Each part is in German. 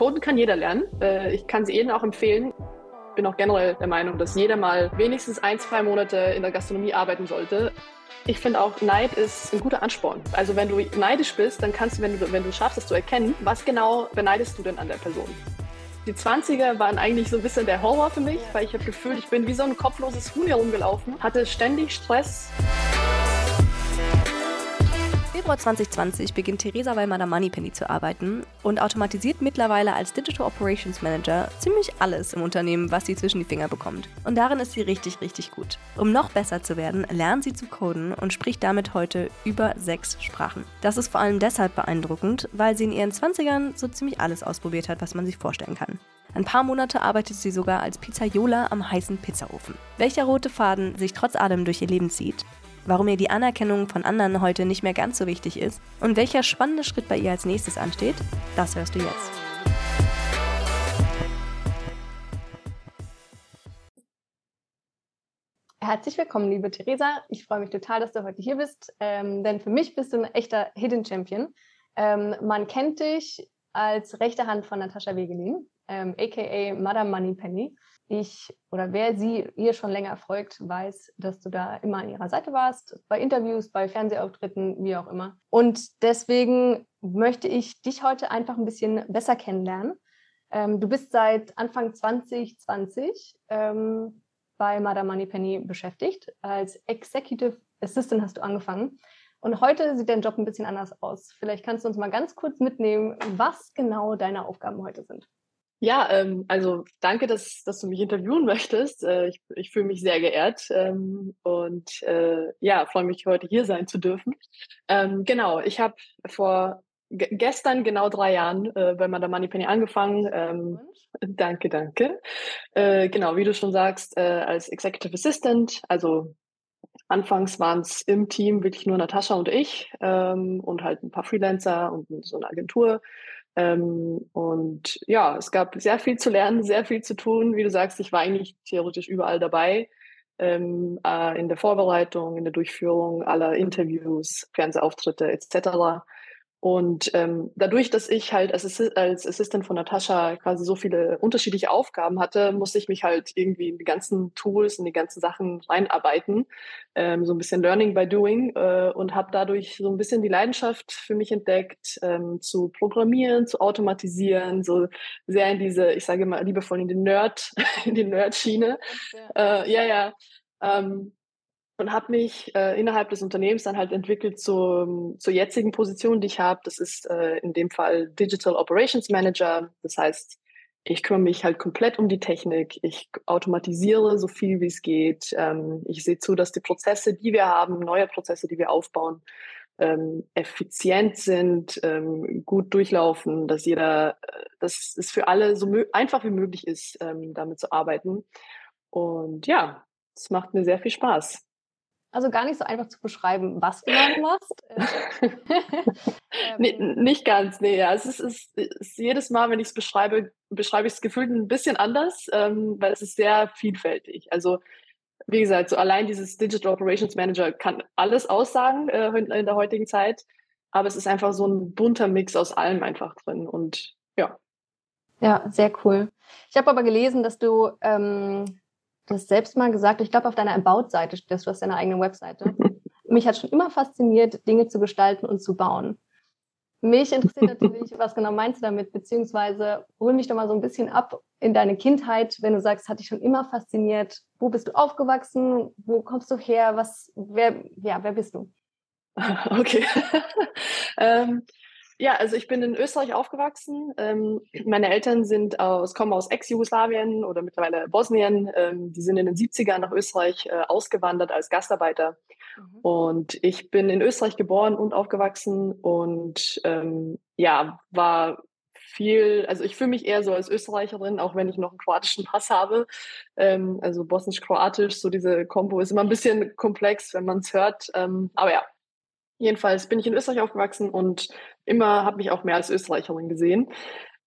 Coden kann jeder lernen. Äh, ich kann sie jedem auch empfehlen. Ich bin auch generell der Meinung, dass jeder mal wenigstens ein, zwei Monate in der Gastronomie arbeiten sollte. Ich finde auch, Neid ist ein guter Ansporn. Also wenn du neidisch bist, dann kannst du, wenn du, wenn du schaffst, es zu erkennen, was genau beneidest du denn an der Person? Die 20er waren eigentlich so ein bisschen der Horror für mich, weil ich habe gefühlt, ich bin wie so ein kopfloses Huhn herumgelaufen, hatte ständig Stress. Februar 2020 beginnt Theresa Weimar Moneypenny zu arbeiten und automatisiert mittlerweile als Digital Operations Manager ziemlich alles im Unternehmen, was sie zwischen die Finger bekommt. Und darin ist sie richtig, richtig gut. Um noch besser zu werden, lernt sie zu coden und spricht damit heute über sechs Sprachen. Das ist vor allem deshalb beeindruckend, weil sie in ihren 20ern so ziemlich alles ausprobiert hat, was man sich vorstellen kann. Ein paar Monate arbeitet sie sogar als Pizzaiola am heißen Pizzaofen. Welcher rote Faden sich trotz allem durch ihr Leben zieht, warum ihr die Anerkennung von anderen heute nicht mehr ganz so wichtig ist und welcher spannende Schritt bei ihr als nächstes ansteht, das hörst du jetzt. Herzlich willkommen, liebe Theresa. Ich freue mich total, dass du heute hier bist, ähm, denn für mich bist du ein echter Hidden Champion. Ähm, man kennt dich als rechte Hand von Natascha Wegelin, ähm, aka Madame Moneypenny ich oder wer sie ihr schon länger folgt, weiß, dass du da immer an ihrer Seite warst, bei Interviews, bei Fernsehauftritten, wie auch immer. Und deswegen möchte ich dich heute einfach ein bisschen besser kennenlernen. Ähm, du bist seit Anfang 2020 ähm, bei Madame Moneypenny beschäftigt. Als Executive Assistant hast du angefangen. Und heute sieht dein Job ein bisschen anders aus. Vielleicht kannst du uns mal ganz kurz mitnehmen, was genau deine Aufgaben heute sind. Ja, ähm, also danke, dass, dass du mich interviewen möchtest. Äh, ich ich fühle mich sehr geehrt ähm, und äh, ja, freue mich, heute hier sein zu dürfen. Ähm, genau, ich habe vor gestern genau drei Jahren äh, bei Madame Moneypenny angefangen. Ähm, danke, danke. Äh, genau, wie du schon sagst, äh, als Executive Assistant. Also anfangs waren es im Team wirklich nur Natascha und ich ähm, und halt ein paar Freelancer und so eine Agentur. Ähm, und ja, es gab sehr viel zu lernen, sehr viel zu tun. Wie du sagst, ich war eigentlich theoretisch überall dabei. Ähm, äh, in der Vorbereitung, in der Durchführung aller Interviews, Fernsehauftritte etc. Und ähm, dadurch, dass ich halt als, Assi als Assistant von Natascha quasi so viele unterschiedliche Aufgaben hatte, musste ich mich halt irgendwie in die ganzen Tools, in die ganzen Sachen reinarbeiten, ähm, so ein bisschen Learning by Doing äh, und habe dadurch so ein bisschen die Leidenschaft für mich entdeckt, ähm, zu programmieren, zu automatisieren, so sehr in diese, ich sage mal liebevoll in den Nerd, in die Nerd-Schiene. Ja, äh, ja. ja ähm, und habe mich äh, innerhalb des Unternehmens dann halt entwickelt zu, zur jetzigen Position, die ich habe. Das ist äh, in dem Fall Digital Operations Manager. Das heißt, ich kümmere mich halt komplett um die Technik. Ich automatisiere so viel wie es geht. Ähm, ich sehe zu, dass die Prozesse, die wir haben, neue Prozesse, die wir aufbauen, ähm, effizient sind, ähm, gut durchlaufen, dass jeder, äh, dass es für alle so einfach wie möglich ist, ähm, damit zu arbeiten. Und ja, es macht mir sehr viel Spaß. Also gar nicht so einfach zu beschreiben, was du machst. nee, ähm. nicht ganz, nee. Ja. Es, ist, es ist jedes Mal, wenn ich es beschreibe, beschreibe ich es gefühlt ein bisschen anders, ähm, weil es ist sehr vielfältig. Also wie gesagt, so allein dieses Digital Operations Manager kann alles aussagen äh, in der heutigen Zeit, aber es ist einfach so ein bunter Mix aus allem einfach drin und ja. Ja, sehr cool. Ich habe aber gelesen, dass du ähm, Du hast selbst mal gesagt, ich glaube, auf deiner About-Seite stehst du hast deine eigene Webseite. Mich hat schon immer fasziniert, Dinge zu gestalten und zu bauen. Mich interessiert natürlich, was genau meinst du damit, beziehungsweise hol mich doch mal so ein bisschen ab in deine Kindheit, wenn du sagst, hat dich schon immer fasziniert. Wo bist du aufgewachsen? Wo kommst du her? Was, wer, ja, wer bist du? Okay. ähm, ja, also ich bin in Österreich aufgewachsen. Ähm, meine Eltern sind aus, kommen aus Ex-Jugoslawien oder mittlerweile Bosnien. Ähm, die sind in den 70ern nach Österreich äh, ausgewandert als Gastarbeiter. Mhm. Und ich bin in Österreich geboren und aufgewachsen und ähm, ja, war viel, also ich fühle mich eher so als Österreicherin, auch wenn ich noch einen kroatischen Pass habe. Ähm, also bosnisch-kroatisch, so diese Kombo ist immer ein bisschen komplex, wenn man es hört. Ähm, aber ja, Jedenfalls bin ich in Österreich aufgewachsen und immer habe mich auch mehr als Österreicherin gesehen.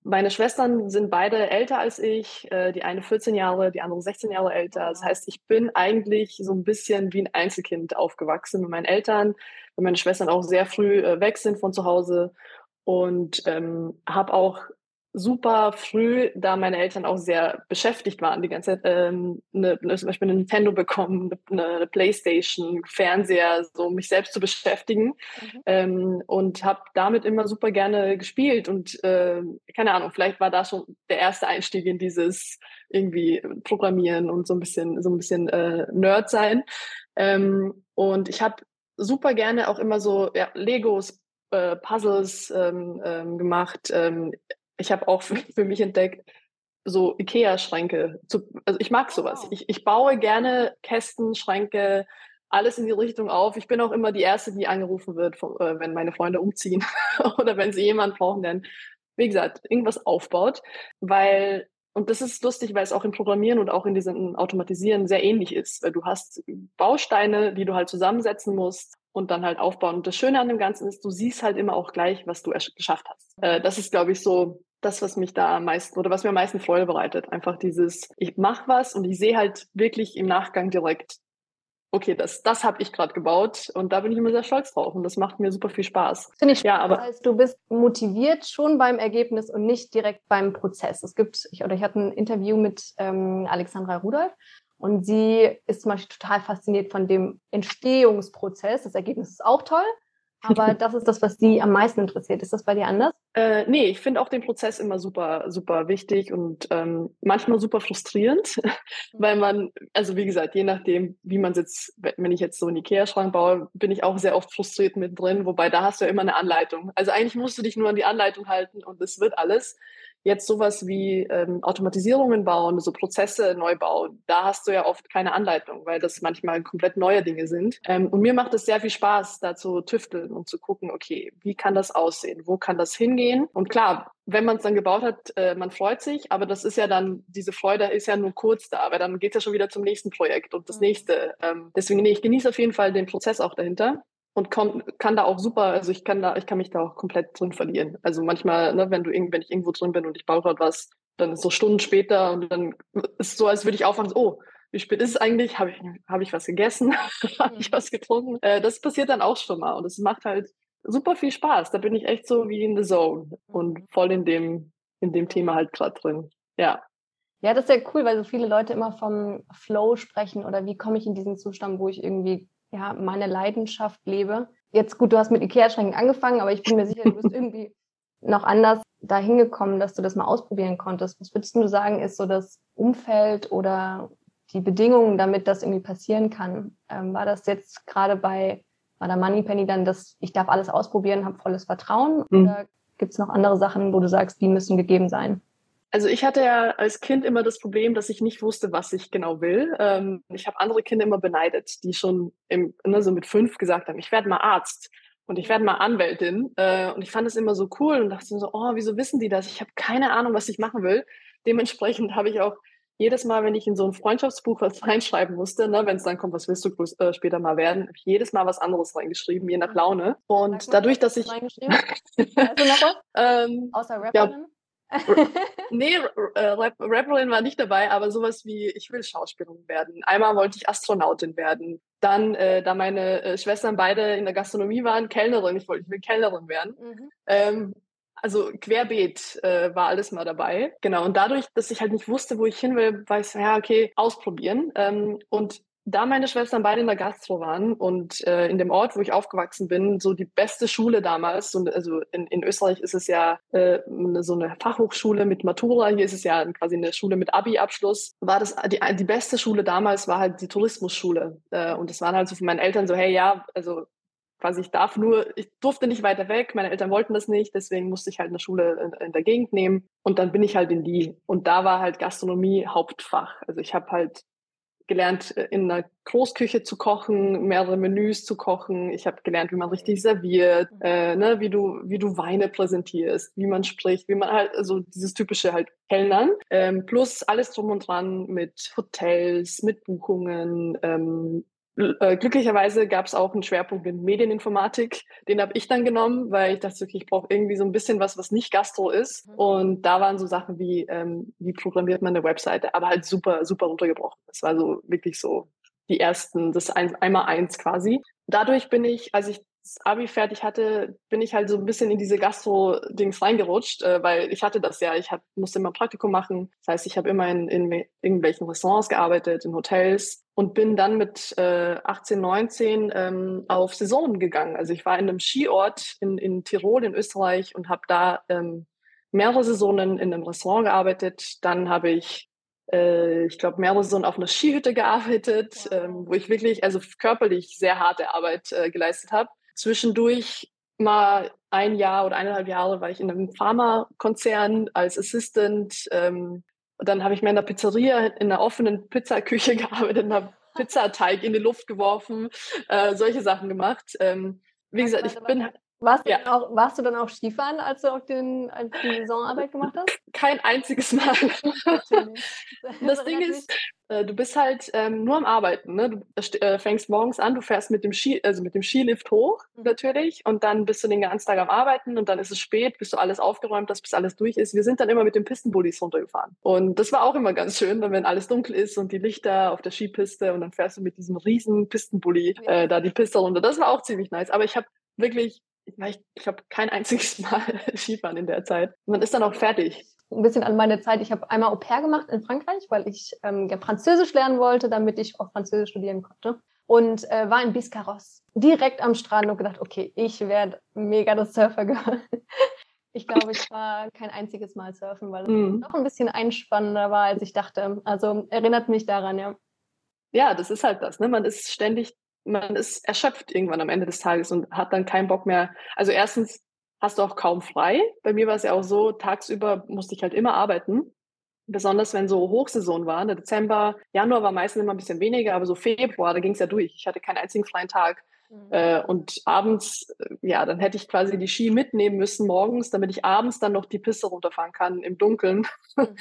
Meine Schwestern sind beide älter als ich, äh, die eine 14 Jahre, die andere 16 Jahre älter. Das heißt, ich bin eigentlich so ein bisschen wie ein Einzelkind aufgewachsen mit meinen Eltern, weil meine Schwestern auch sehr früh äh, weg sind von zu Hause und ähm, habe auch super früh, da meine Eltern auch sehr beschäftigt waren, die ganze Zeit, ähm, eine, eine, zum Beispiel eine Nintendo bekommen, eine, eine, Playstation, Fernseher, so mich selbst zu beschäftigen mhm. ähm, und habe damit immer super gerne gespielt und äh, keine Ahnung, vielleicht war da schon der erste Einstieg in dieses irgendwie Programmieren und so ein bisschen so ein bisschen äh, Nerd sein ähm, und ich habe super gerne auch immer so ja, Legos äh, Puzzles ähm, ähm, gemacht. Ähm, ich habe auch für, für, mich entdeckt, so Ikea-Schränke. Also ich mag sowas. Ich, ich baue gerne Kästen, Schränke, alles in die Richtung auf. Ich bin auch immer die Erste, die angerufen wird, von, äh, wenn meine Freunde umziehen oder wenn sie jemanden brauchen, der, wie gesagt, irgendwas aufbaut. Weil, und das ist lustig, weil es auch im Programmieren und auch in diesem Automatisieren sehr ähnlich ist. Du hast Bausteine, die du halt zusammensetzen musst und dann halt aufbauen. Und das Schöne an dem Ganzen ist, du siehst halt immer auch gleich, was du geschafft hast. Äh, das ist, glaube ich, so das, was mich da am meisten oder was mir am meisten Freude bereitet. Einfach dieses, ich mache was und ich sehe halt wirklich im Nachgang direkt, okay, das, das habe ich gerade gebaut und da bin ich immer sehr stolz drauf und das macht mir super viel Spaß. Finde ich ja, aber das heißt, du bist motiviert schon beim Ergebnis und nicht direkt beim Prozess. Es gibt, ich, oder ich hatte ein Interview mit ähm, Alexandra Rudolph und sie ist zum Beispiel total fasziniert von dem Entstehungsprozess. Das Ergebnis ist auch toll, aber das ist das, was sie am meisten interessiert. Ist das bei dir anders? Äh, nee, ich finde auch den Prozess immer super, super wichtig und ähm, manchmal super frustrierend, weil man, also wie gesagt, je nachdem, wie man sitzt, wenn ich jetzt so einen Ikea-Schrank baue, bin ich auch sehr oft frustriert mit drin, wobei da hast du ja immer eine Anleitung. Also eigentlich musst du dich nur an die Anleitung halten und es wird alles jetzt sowas wie ähm, Automatisierungen bauen, so Prozesse neu bauen, da hast du ja oft keine Anleitung, weil das manchmal komplett neue Dinge sind. Ähm, und mir macht es sehr viel Spaß, da zu tüfteln und zu gucken, okay, wie kann das aussehen? Wo kann das hingehen? Und klar, wenn man es dann gebaut hat, äh, man freut sich, aber das ist ja dann, diese Freude ist ja nur kurz da, weil dann geht es ja schon wieder zum nächsten Projekt und das mhm. nächste. Ähm, deswegen, nee, ich genieße auf jeden Fall den Prozess auch dahinter und komm, kann da auch super, also ich kann da, ich kann mich da auch komplett drin verlieren. Also manchmal, ne, wenn du wenn ich irgendwo drin bin und ich baue gerade was, dann ist so Stunden später und dann ist es so, als würde ich aufwachen, oh, wie spät ist es eigentlich? Habe ich, hab ich was gegessen? Habe ich mhm. was getrunken? Äh, das passiert dann auch schon mal und es macht halt super viel Spaß. Da bin ich echt so wie in the zone und mhm. voll in dem, in dem Thema halt gerade drin. Ja. Ja, das ist ja cool, weil so viele Leute immer vom Flow sprechen oder wie komme ich in diesen Zustand, wo ich irgendwie ja, meine Leidenschaft lebe. Jetzt gut, du hast mit Ikea-Schränken angefangen, aber ich bin mir sicher, du bist irgendwie noch anders dahin gekommen, dass du das mal ausprobieren konntest. Was würdest du sagen, ist so das Umfeld oder die Bedingungen, damit das irgendwie passieren kann? Ähm, war das jetzt gerade bei, bei der Moneypenny dann, dass ich darf alles ausprobieren, habe volles Vertrauen? Mhm. Oder gibt es noch andere Sachen, wo du sagst, die müssen gegeben sein? Also ich hatte ja als Kind immer das Problem, dass ich nicht wusste, was ich genau will. Ähm, ich habe andere Kinder immer beneidet, die schon im, ne, so mit fünf gesagt haben, ich werde mal Arzt und ich werde mal Anwältin. Äh, und ich fand es immer so cool und dachte so, oh, wieso wissen die das? Ich habe keine Ahnung, was ich machen will. Dementsprechend habe ich auch jedes Mal, wenn ich in so ein Freundschaftsbuch was reinschreiben musste, ne, wenn es dann kommt, was willst du äh, später mal werden, habe ich jedes Mal was anderes reingeschrieben, je nach mhm. Laune. Und dadurch, dass ich... ähm, Außer Rapperin? Ja, nee, äh, Rapperin war nicht dabei, aber sowas wie, ich will Schauspielerin werden. Einmal wollte ich Astronautin werden. Dann, äh, da meine äh, Schwestern beide in der Gastronomie waren, Kellnerin. Ich wollte, ich will Kellnerin werden. Mhm. Ähm, also querbeet äh, war alles mal dabei. Genau. Und dadurch, dass ich halt nicht wusste, wo ich hin will, war ich so, ja, okay, ausprobieren. Ähm, und da meine Schwestern beide in der Gastro waren und äh, in dem Ort, wo ich aufgewachsen bin, so die beste Schule damals, so, also in, in Österreich ist es ja äh, so eine Fachhochschule mit Matura, hier ist es ja quasi eine Schule mit Abi-Abschluss, war das die, die beste Schule damals war halt die Tourismusschule. Äh, und das waren halt so von meinen Eltern so, hey ja, also quasi ich darf nur, ich durfte nicht weiter weg, meine Eltern wollten das nicht, deswegen musste ich halt eine Schule in, in der Gegend nehmen. Und dann bin ich halt in die und da war halt Gastronomie Hauptfach, also ich habe halt gelernt, äh, in einer Großküche zu kochen, mehrere Menüs zu kochen. Ich habe gelernt, wie man richtig serviert, mhm. äh, ne, wie du wie du Weine präsentierst, wie man spricht, wie man halt also dieses typische halt Kellnern ähm, plus alles drum und dran mit Hotels, mit Buchungen, ähm, äh, glücklicherweise gab es auch einen Schwerpunkt in Medieninformatik. Den habe ich dann genommen, weil ich dachte, okay, ich brauche irgendwie so ein bisschen was, was nicht Gastro ist. Mhm. Und da waren so Sachen wie, ähm, wie programmiert man eine Webseite, aber halt super, super runtergebrochen. Das war so wirklich so die ersten, das ein, einmal eins quasi. Dadurch bin ich, als ich das Abi fertig hatte, bin ich halt so ein bisschen in diese Gastro-Dings reingerutscht, äh, weil ich hatte das ja. Ich hab, musste immer Praktikum machen. Das heißt, ich habe immer in, in irgendwelchen Restaurants gearbeitet, in Hotels und bin dann mit äh, 18, 19 ähm, auf Saison gegangen. Also ich war in einem Skiort in, in Tirol in Österreich und habe da ähm, mehrere Saisonen in einem Restaurant gearbeitet. Dann habe ich äh, ich glaube, mehrere Saison auf einer Skihütte gearbeitet, ähm, wo ich wirklich, also körperlich sehr harte Arbeit äh, geleistet habe. Zwischendurch mal ein Jahr oder eineinhalb Jahre war ich in einem Pharmakonzern als Assistant. Ähm, dann habe ich mehr in der Pizzeria, in einer offenen Pizzaküche gearbeitet und habe Pizzateig in die Luft geworfen, äh, solche Sachen gemacht. Ähm, wie gesagt, ich bin warst, ja. du auch, warst du dann auch Skifahren, als du auch den, als die Saisonarbeit gemacht hast? Kein einziges Mal. das Ding ist, äh, du bist halt ähm, nur am Arbeiten. Ne? Du äh, fängst morgens an, du fährst mit dem Ski, also mit dem Skilift hoch mhm. natürlich und dann bist du den ganzen Tag am Arbeiten und dann ist es spät, bis du alles aufgeräumt hast, bis alles durch ist. Wir sind dann immer mit den Pistenbullis runtergefahren. Und das war auch immer ganz schön, wenn alles dunkel ist und die Lichter auf der Skipiste und dann fährst du mit diesem riesen Pistenbully äh, da die Piste runter. Das war auch ziemlich nice. Aber ich habe wirklich ich, ich habe kein einziges Mal Skifahren in der Zeit. Man ist dann auch fertig. Ein bisschen an meine Zeit. Ich habe einmal Au pair gemacht in Frankreich, weil ich ähm, ja Französisch lernen wollte, damit ich auch Französisch studieren konnte. Und äh, war in Biscarrosse, direkt am Strand und gedacht, okay, ich werde mega das Surfer gehört. Ich glaube, ich war kein einziges Mal surfen, weil es mm. noch ein bisschen einspannender war, als ich dachte. Also erinnert mich daran, ja. Ja, das ist halt das. Ne? Man ist ständig man ist erschöpft irgendwann am Ende des Tages und hat dann keinen Bock mehr. Also erstens hast du auch kaum frei. Bei mir war es ja auch so, tagsüber musste ich halt immer arbeiten. Besonders wenn so Hochsaison war, der Dezember, Januar war meistens immer ein bisschen weniger, aber so Februar, da ging es ja durch. Ich hatte keinen einzigen freien Tag. Mhm. Äh, und abends, äh, ja, dann hätte ich quasi die Ski mitnehmen müssen morgens, damit ich abends dann noch die Piste runterfahren kann im Dunkeln. Mhm.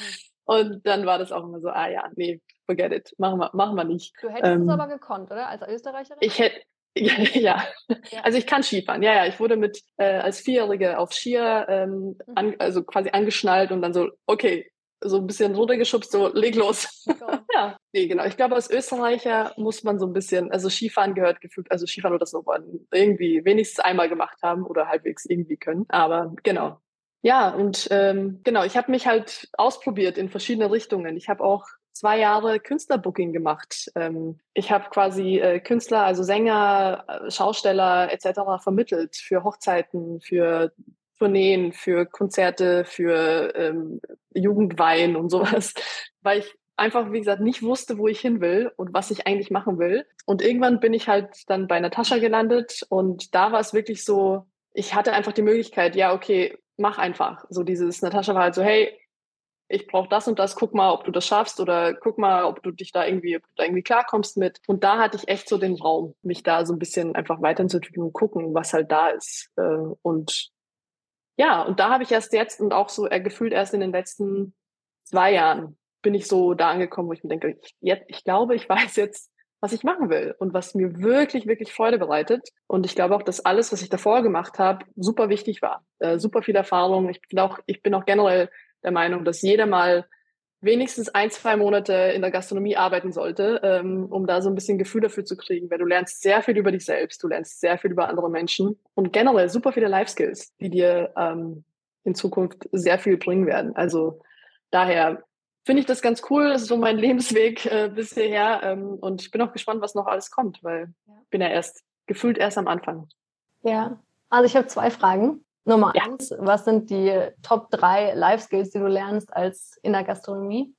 Und dann war das auch immer so, ah ja, nee, forget it, machen wir, machen wir nicht. Du hättest ähm, es aber gekonnt, oder? Als Österreicherin? Ich hätte, ja. ja. also ich kann Skifahren. Ja, ja, ich wurde mit äh, als Vierjährige auf Skier, ähm, mhm. an, also quasi angeschnallt und dann so, okay, so ein bisschen runtergeschubst, so leg los. ja, nee, genau. Ich glaube, als Österreicher muss man so ein bisschen, also Skifahren gehört gefühlt, also Skifahren oder Snowboarden irgendwie wenigstens einmal gemacht haben oder halbwegs irgendwie können. Aber genau. Ja, und ähm, genau, ich habe mich halt ausprobiert in verschiedene Richtungen. Ich habe auch zwei Jahre Künstlerbooking gemacht. Ähm, ich habe quasi äh, Künstler, also Sänger, äh, Schausteller etc. vermittelt für Hochzeiten, für Tourneen, für Konzerte, für ähm, Jugendwein und sowas, weil ich einfach, wie gesagt, nicht wusste, wo ich hin will und was ich eigentlich machen will. Und irgendwann bin ich halt dann bei Natascha gelandet und da war es wirklich so, ich hatte einfach die Möglichkeit, ja, okay, mach einfach. So dieses, Natascha war halt so, hey, ich brauche das und das, guck mal, ob du das schaffst oder guck mal, ob du dich da irgendwie, ob du da irgendwie klarkommst mit. Und da hatte ich echt so den Raum, mich da so ein bisschen einfach weiterzuentwickeln und gucken, was halt da ist. Äh, und ja, und da habe ich erst jetzt und auch so gefühlt erst in den letzten zwei Jahren bin ich so da angekommen, wo ich mir denke, ich, jetzt, ich glaube, ich weiß jetzt, was ich machen will und was mir wirklich, wirklich Freude bereitet. Und ich glaube auch, dass alles, was ich davor gemacht habe, super wichtig war. Äh, super viel Erfahrung. Ich bin auch, ich bin auch generell der Meinung, dass jeder mal wenigstens ein, zwei Monate in der Gastronomie arbeiten sollte, ähm, um da so ein bisschen Gefühl dafür zu kriegen, weil du lernst sehr viel über dich selbst, du lernst sehr viel über andere Menschen und generell super viele Life Skills, die dir ähm, in Zukunft sehr viel bringen werden. Also daher finde ich das ganz cool. Das ist so mein Lebensweg äh, bis hierher ähm, und ich bin auch gespannt, was noch alles kommt, weil ich bin ja erst gefühlt erst am Anfang. Ja, also ich habe zwei Fragen. Nummer ja. eins, was sind die Top drei Life Skills, die du lernst als in der Gastronomie?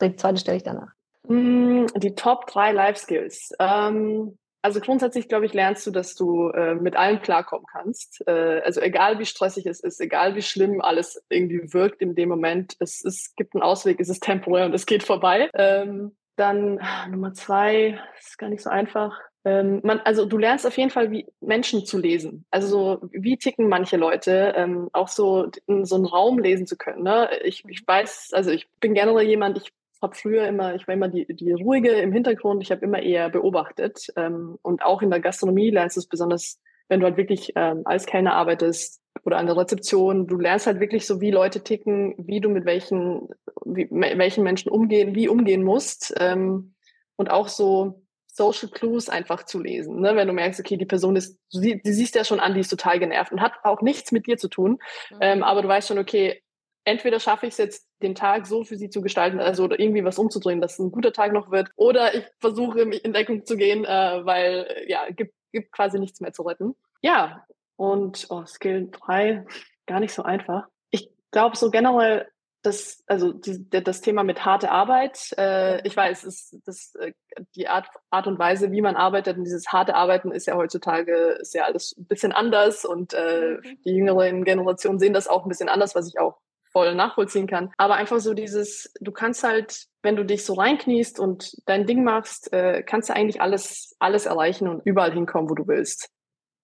Die zweite stelle ich danach. Mm, die Top drei Life Skills. Ähm, also grundsätzlich, glaube ich, lernst du, dass du äh, mit allem klarkommen kannst. Äh, also egal wie stressig es ist, egal wie schlimm alles irgendwie wirkt in dem Moment, es, es gibt einen Ausweg, es ist temporär und es geht vorbei. Ähm, dann Nummer zwei, ist gar nicht so einfach ähm, man, also du lernst auf jeden Fall, wie Menschen zu lesen. Also so, wie ticken manche Leute, ähm, auch so in so einen Raum lesen zu können. Ne? Ich, ich weiß, also ich bin generell jemand, ich habe früher immer, ich war immer die, die ruhige im Hintergrund, ich habe immer eher beobachtet. Ähm, und auch in der Gastronomie lernst du es besonders, wenn du halt wirklich ähm, als Kellner arbeitest oder an der Rezeption. Du lernst halt wirklich so, wie Leute ticken, wie du mit welchen, wie, welchen Menschen umgehen, wie umgehen musst. Ähm, und auch so, Social Clues einfach zu lesen. Ne? Wenn du merkst, okay, die Person ist, sie, du siehst ja schon an, die ist total genervt und hat auch nichts mit dir zu tun. Mhm. Ähm, aber du weißt schon, okay, entweder schaffe ich es jetzt, den Tag so für sie zu gestalten, also oder irgendwie was umzudrehen, dass es ein guter Tag noch wird, oder ich versuche, mich in Deckung zu gehen, äh, weil ja, gibt, gibt quasi nichts mehr zu retten. Ja, und oh, Skill 3, gar nicht so einfach. Ich glaube, so generell das, also die, das Thema mit harte Arbeit, äh, ich weiß, ist, das, äh, die Art, Art und Weise, wie man arbeitet und dieses harte Arbeiten ist ja heutzutage, ist ja alles ein bisschen anders und äh, mhm. die jüngeren Generationen sehen das auch ein bisschen anders, was ich auch voll nachvollziehen kann. Aber einfach so dieses, du kannst halt, wenn du dich so reinkniest und dein Ding machst, äh, kannst du eigentlich alles, alles erreichen und überall hinkommen, wo du willst.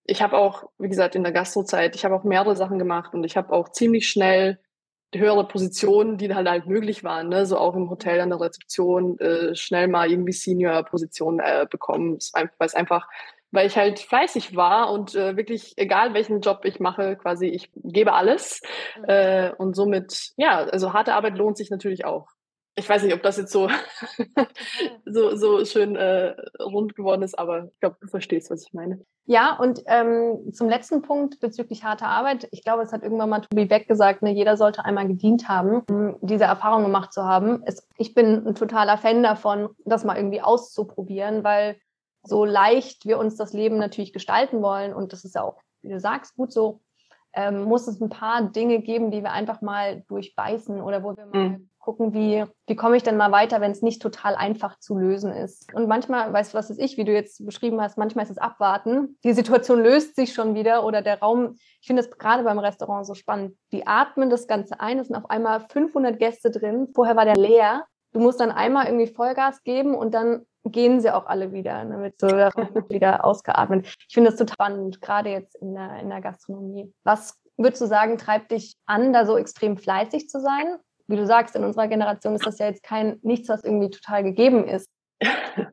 Ich habe auch, wie gesagt, in der Gastrozeit, ich habe auch mehrere Sachen gemacht und ich habe auch ziemlich schnell höhere Positionen, die halt halt möglich waren, ne? so auch im Hotel an der Rezeption äh, schnell mal irgendwie Senior-Positionen äh, bekommen, weil es einfach, weil ich halt fleißig war und äh, wirklich egal welchen Job ich mache, quasi ich gebe alles mhm. äh, und somit ja, also harte Arbeit lohnt sich natürlich auch ich weiß nicht, ob das jetzt so, so, so schön äh, rund geworden ist, aber ich glaube, du verstehst, was ich meine. Ja, und ähm, zum letzten Punkt bezüglich harter Arbeit. Ich glaube, es hat irgendwann mal Tobi Beck gesagt, ne, jeder sollte einmal gedient haben, um diese Erfahrung gemacht zu haben. Es, ich bin ein totaler Fan davon, das mal irgendwie auszuprobieren, weil so leicht wir uns das Leben natürlich gestalten wollen, und das ist ja auch, wie du sagst, gut so, ähm, muss es ein paar Dinge geben, die wir einfach mal durchbeißen oder wo wir mal mhm gucken, wie, wie komme ich denn mal weiter, wenn es nicht total einfach zu lösen ist. Und manchmal, weißt du, was ist ich, wie du jetzt beschrieben hast, manchmal ist es abwarten. Die Situation löst sich schon wieder oder der Raum, ich finde es gerade beim Restaurant so spannend. Die atmen das Ganze ein, es sind auf einmal 500 Gäste drin. Vorher war der leer. Du musst dann einmal irgendwie Vollgas geben und dann gehen sie auch alle wieder, ne, mit so wieder ausgeatmet. Ich finde das total spannend, gerade jetzt in der, in der Gastronomie. Was würdest du sagen, treibt dich an, da so extrem fleißig zu sein? wie du sagst, in unserer Generation ist das ja jetzt kein nichts, was irgendwie total gegeben ist.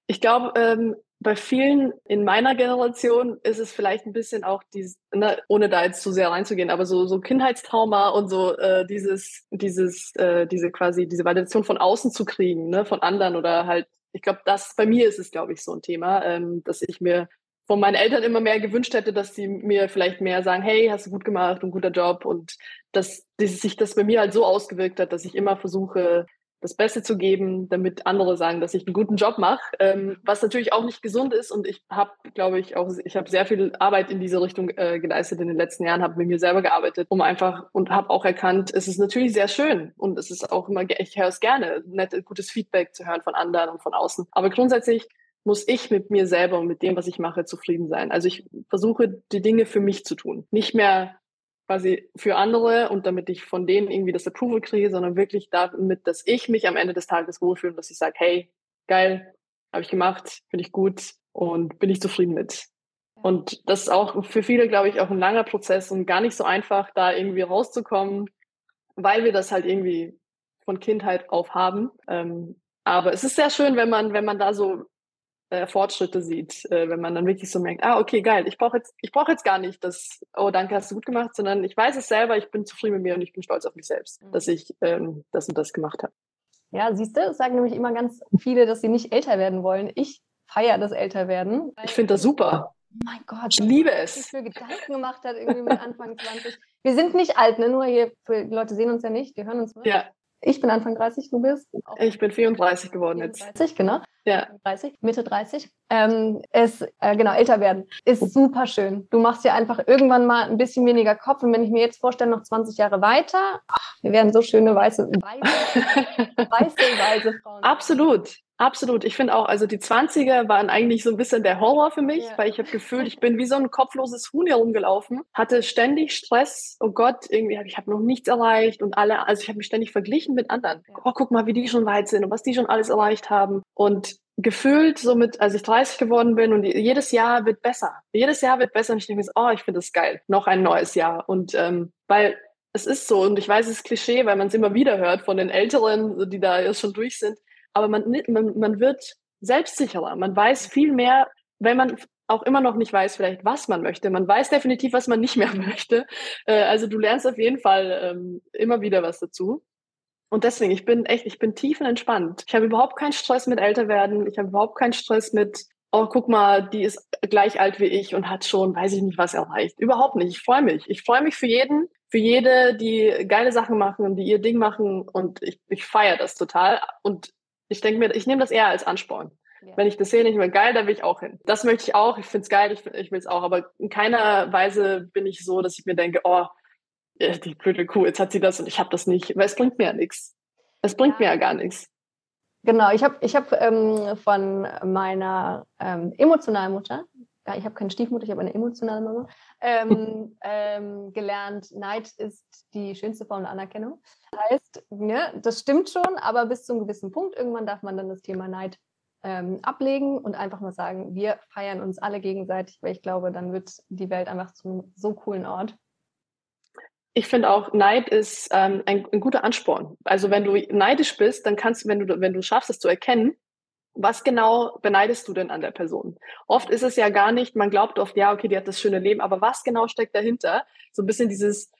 Ich glaube, ähm, bei vielen in meiner Generation ist es vielleicht ein bisschen auch dieses, ne, ohne da jetzt zu sehr reinzugehen, aber so, so Kindheitstrauma und so äh, dieses, dieses, äh, diese quasi diese Validation von außen zu kriegen, ne, von anderen oder halt, ich glaube, das bei mir ist es, glaube ich, so ein Thema, ähm, dass ich mir von meinen Eltern immer mehr gewünscht hätte, dass sie mir vielleicht mehr sagen, hey, hast du gut gemacht und guter Job und dass, dass sich das bei mir halt so ausgewirkt hat, dass ich immer versuche, das Beste zu geben, damit andere sagen, dass ich einen guten Job mache, ähm, was natürlich auch nicht gesund ist. Und ich habe, glaube ich, auch, ich habe sehr viel Arbeit in diese Richtung äh, geleistet in den letzten Jahren, habe mit mir selber gearbeitet, um einfach und habe auch erkannt, es ist natürlich sehr schön und es ist auch immer, ich höre es gerne, nett, gutes Feedback zu hören von anderen und von außen. Aber grundsätzlich muss ich mit mir selber und mit dem, was ich mache, zufrieden sein. Also ich versuche, die Dinge für mich zu tun. Nicht mehr quasi für andere und damit ich von denen irgendwie das Approval kriege, sondern wirklich damit, dass ich mich am Ende des Tages wohlfühle und dass ich sage, hey, geil, habe ich gemacht, finde ich gut und bin ich zufrieden mit. Und das ist auch für viele, glaube ich, auch ein langer Prozess und gar nicht so einfach, da irgendwie rauszukommen, weil wir das halt irgendwie von Kindheit auf haben. Ähm, aber es ist sehr schön, wenn man, wenn man da so äh, Fortschritte sieht, äh, wenn man dann wirklich so merkt, ah, okay, geil, ich brauche jetzt, ich brauche jetzt gar nicht das, oh, danke, hast du gut gemacht, sondern ich weiß es selber, ich bin zufrieden mit mir und ich bin stolz auf mich selbst, mhm. dass ich ähm, das und das gemacht habe. Ja, siehst du, es sagen nämlich immer ganz viele, dass sie nicht älter werden wollen. Ich feiere das Älterwerden. Ich finde das super. Oh mein Gott, ich liebe es. Was für Gedanken gemacht hat, irgendwie mit Anfang 20. Wir sind nicht alt, ne? Nur hier, die Leute sehen uns ja nicht, die hören uns nur. Ja. Ich bin Anfang 30, du bist? Ich bin 34 geworden 34, jetzt. genau. Ja. 30, Mitte 30. Ähm, es, äh, genau, älter werden ist super schön. Du machst dir einfach irgendwann mal ein bisschen weniger Kopf. Und wenn ich mir jetzt vorstelle, noch 20 Jahre weiter, ach, wir werden so schöne weiße, weiße, weiße, weiße Frauen. Absolut. Absolut. Ich finde auch, also die 20er waren eigentlich so ein bisschen der Horror für mich, ja. weil ich habe gefühlt, ich bin wie so ein kopfloses Huhn herumgelaufen, hatte ständig Stress. Oh Gott, irgendwie, ich habe noch nichts erreicht und alle, also ich habe mich ständig verglichen mit anderen. Ja. Oh, guck mal, wie die schon weit sind und was die schon alles erreicht haben. Und gefühlt somit, als ich 30 geworden bin und jedes Jahr wird besser. Jedes Jahr wird besser und ich denke mir so, oh, ich finde das geil. Noch ein neues Jahr. Und ähm, weil es ist so, und ich weiß, es ist Klischee, weil man es immer wieder hört von den Älteren, die da jetzt schon durch sind aber man, man, man wird selbstsicherer. Man weiß viel mehr, wenn man auch immer noch nicht weiß, vielleicht was man möchte. Man weiß definitiv, was man nicht mehr möchte. Äh, also du lernst auf jeden Fall ähm, immer wieder was dazu. Und deswegen, ich bin echt, ich bin tiefenentspannt. Ich habe überhaupt keinen Stress mit älter werden. Ich habe überhaupt keinen Stress mit, oh, guck mal, die ist gleich alt wie ich und hat schon, weiß ich nicht, was erreicht. Überhaupt nicht. Ich freue mich. Ich freue mich für jeden, für jede, die geile Sachen machen und die ihr Ding machen und ich, ich feiere das total. Und ich denke mir, ich nehme das eher als Ansporn. Ja. Wenn ich das sehe, nicht mehr geil, da will ich auch hin. Das möchte ich auch. Ich finde es geil, ich, ich will es auch. Aber in keiner Weise bin ich so, dass ich mir denke, oh, die blöde Kuh, jetzt hat sie das und ich habe das nicht. Weil es bringt mir ja nichts. Es bringt ja. mir ja gar nichts. Genau, ich habe ich hab, ähm, von meiner ähm, emotionalen Mutter, ja, ich habe keine Stiefmutter, ich habe eine emotionale Mama, ähm, ähm, gelernt, Neid ist die schönste Form der Anerkennung. Das heißt, ne, das stimmt schon, aber bis zu einem gewissen Punkt, irgendwann darf man dann das Thema Neid ähm, ablegen und einfach mal sagen, wir feiern uns alle gegenseitig, weil ich glaube, dann wird die Welt einfach zum so coolen Ort ich finde auch, Neid ist ähm, ein, ein, guter Ansporn. Also wenn du neidisch bist, dann kannst du, wenn du, wenn du schaffst, es zu erkennen, was genau beneidest du denn an der Person? Oft ist es ja gar nicht, man glaubt oft, ja, okay, die hat das schöne Leben, aber was genau steckt dahinter? So ein bisschen dieses,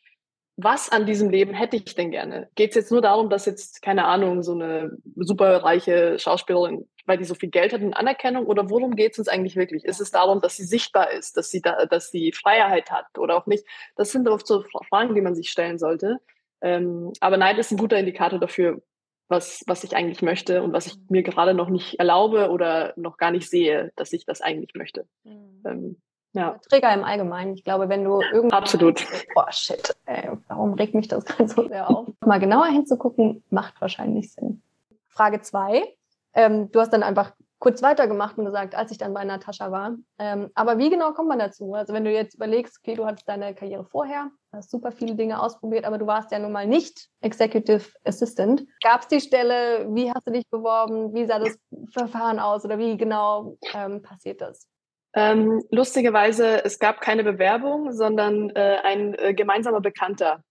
was an diesem Leben hätte ich denn gerne? Geht es jetzt nur darum, dass jetzt, keine Ahnung, so eine super reiche Schauspielerin, weil die so viel Geld hat in Anerkennung oder worum geht es uns eigentlich wirklich? Ist es darum, dass sie sichtbar ist, dass sie da, dass sie Freiheit hat oder auch nicht? Das sind oft so Fragen, die man sich stellen sollte. Ähm, aber Neid ist ein guter Indikator dafür, was, was ich eigentlich möchte und was ich mir gerade noch nicht erlaube oder noch gar nicht sehe, dass ich das eigentlich möchte. Mhm. Ähm, ja. Trigger im Allgemeinen. Ich glaube, wenn du irgendwie. Absolut. Boah, shit, ey, warum regt mich das gerade so sehr auf? Mal genauer hinzugucken, macht wahrscheinlich Sinn. Frage zwei. Ähm, du hast dann einfach kurz weitergemacht und gesagt, als ich dann bei Natascha war. Ähm, aber wie genau kommt man dazu? Also wenn du jetzt überlegst, okay, du hattest deine Karriere vorher, hast super viele Dinge ausprobiert, aber du warst ja nun mal nicht Executive Assistant. Gab es die Stelle? Wie hast du dich beworben? Wie sah das Verfahren aus? Oder wie genau ähm, passiert das? Ähm, lustigerweise, es gab keine Bewerbung, sondern äh, ein äh, gemeinsamer Bekannter.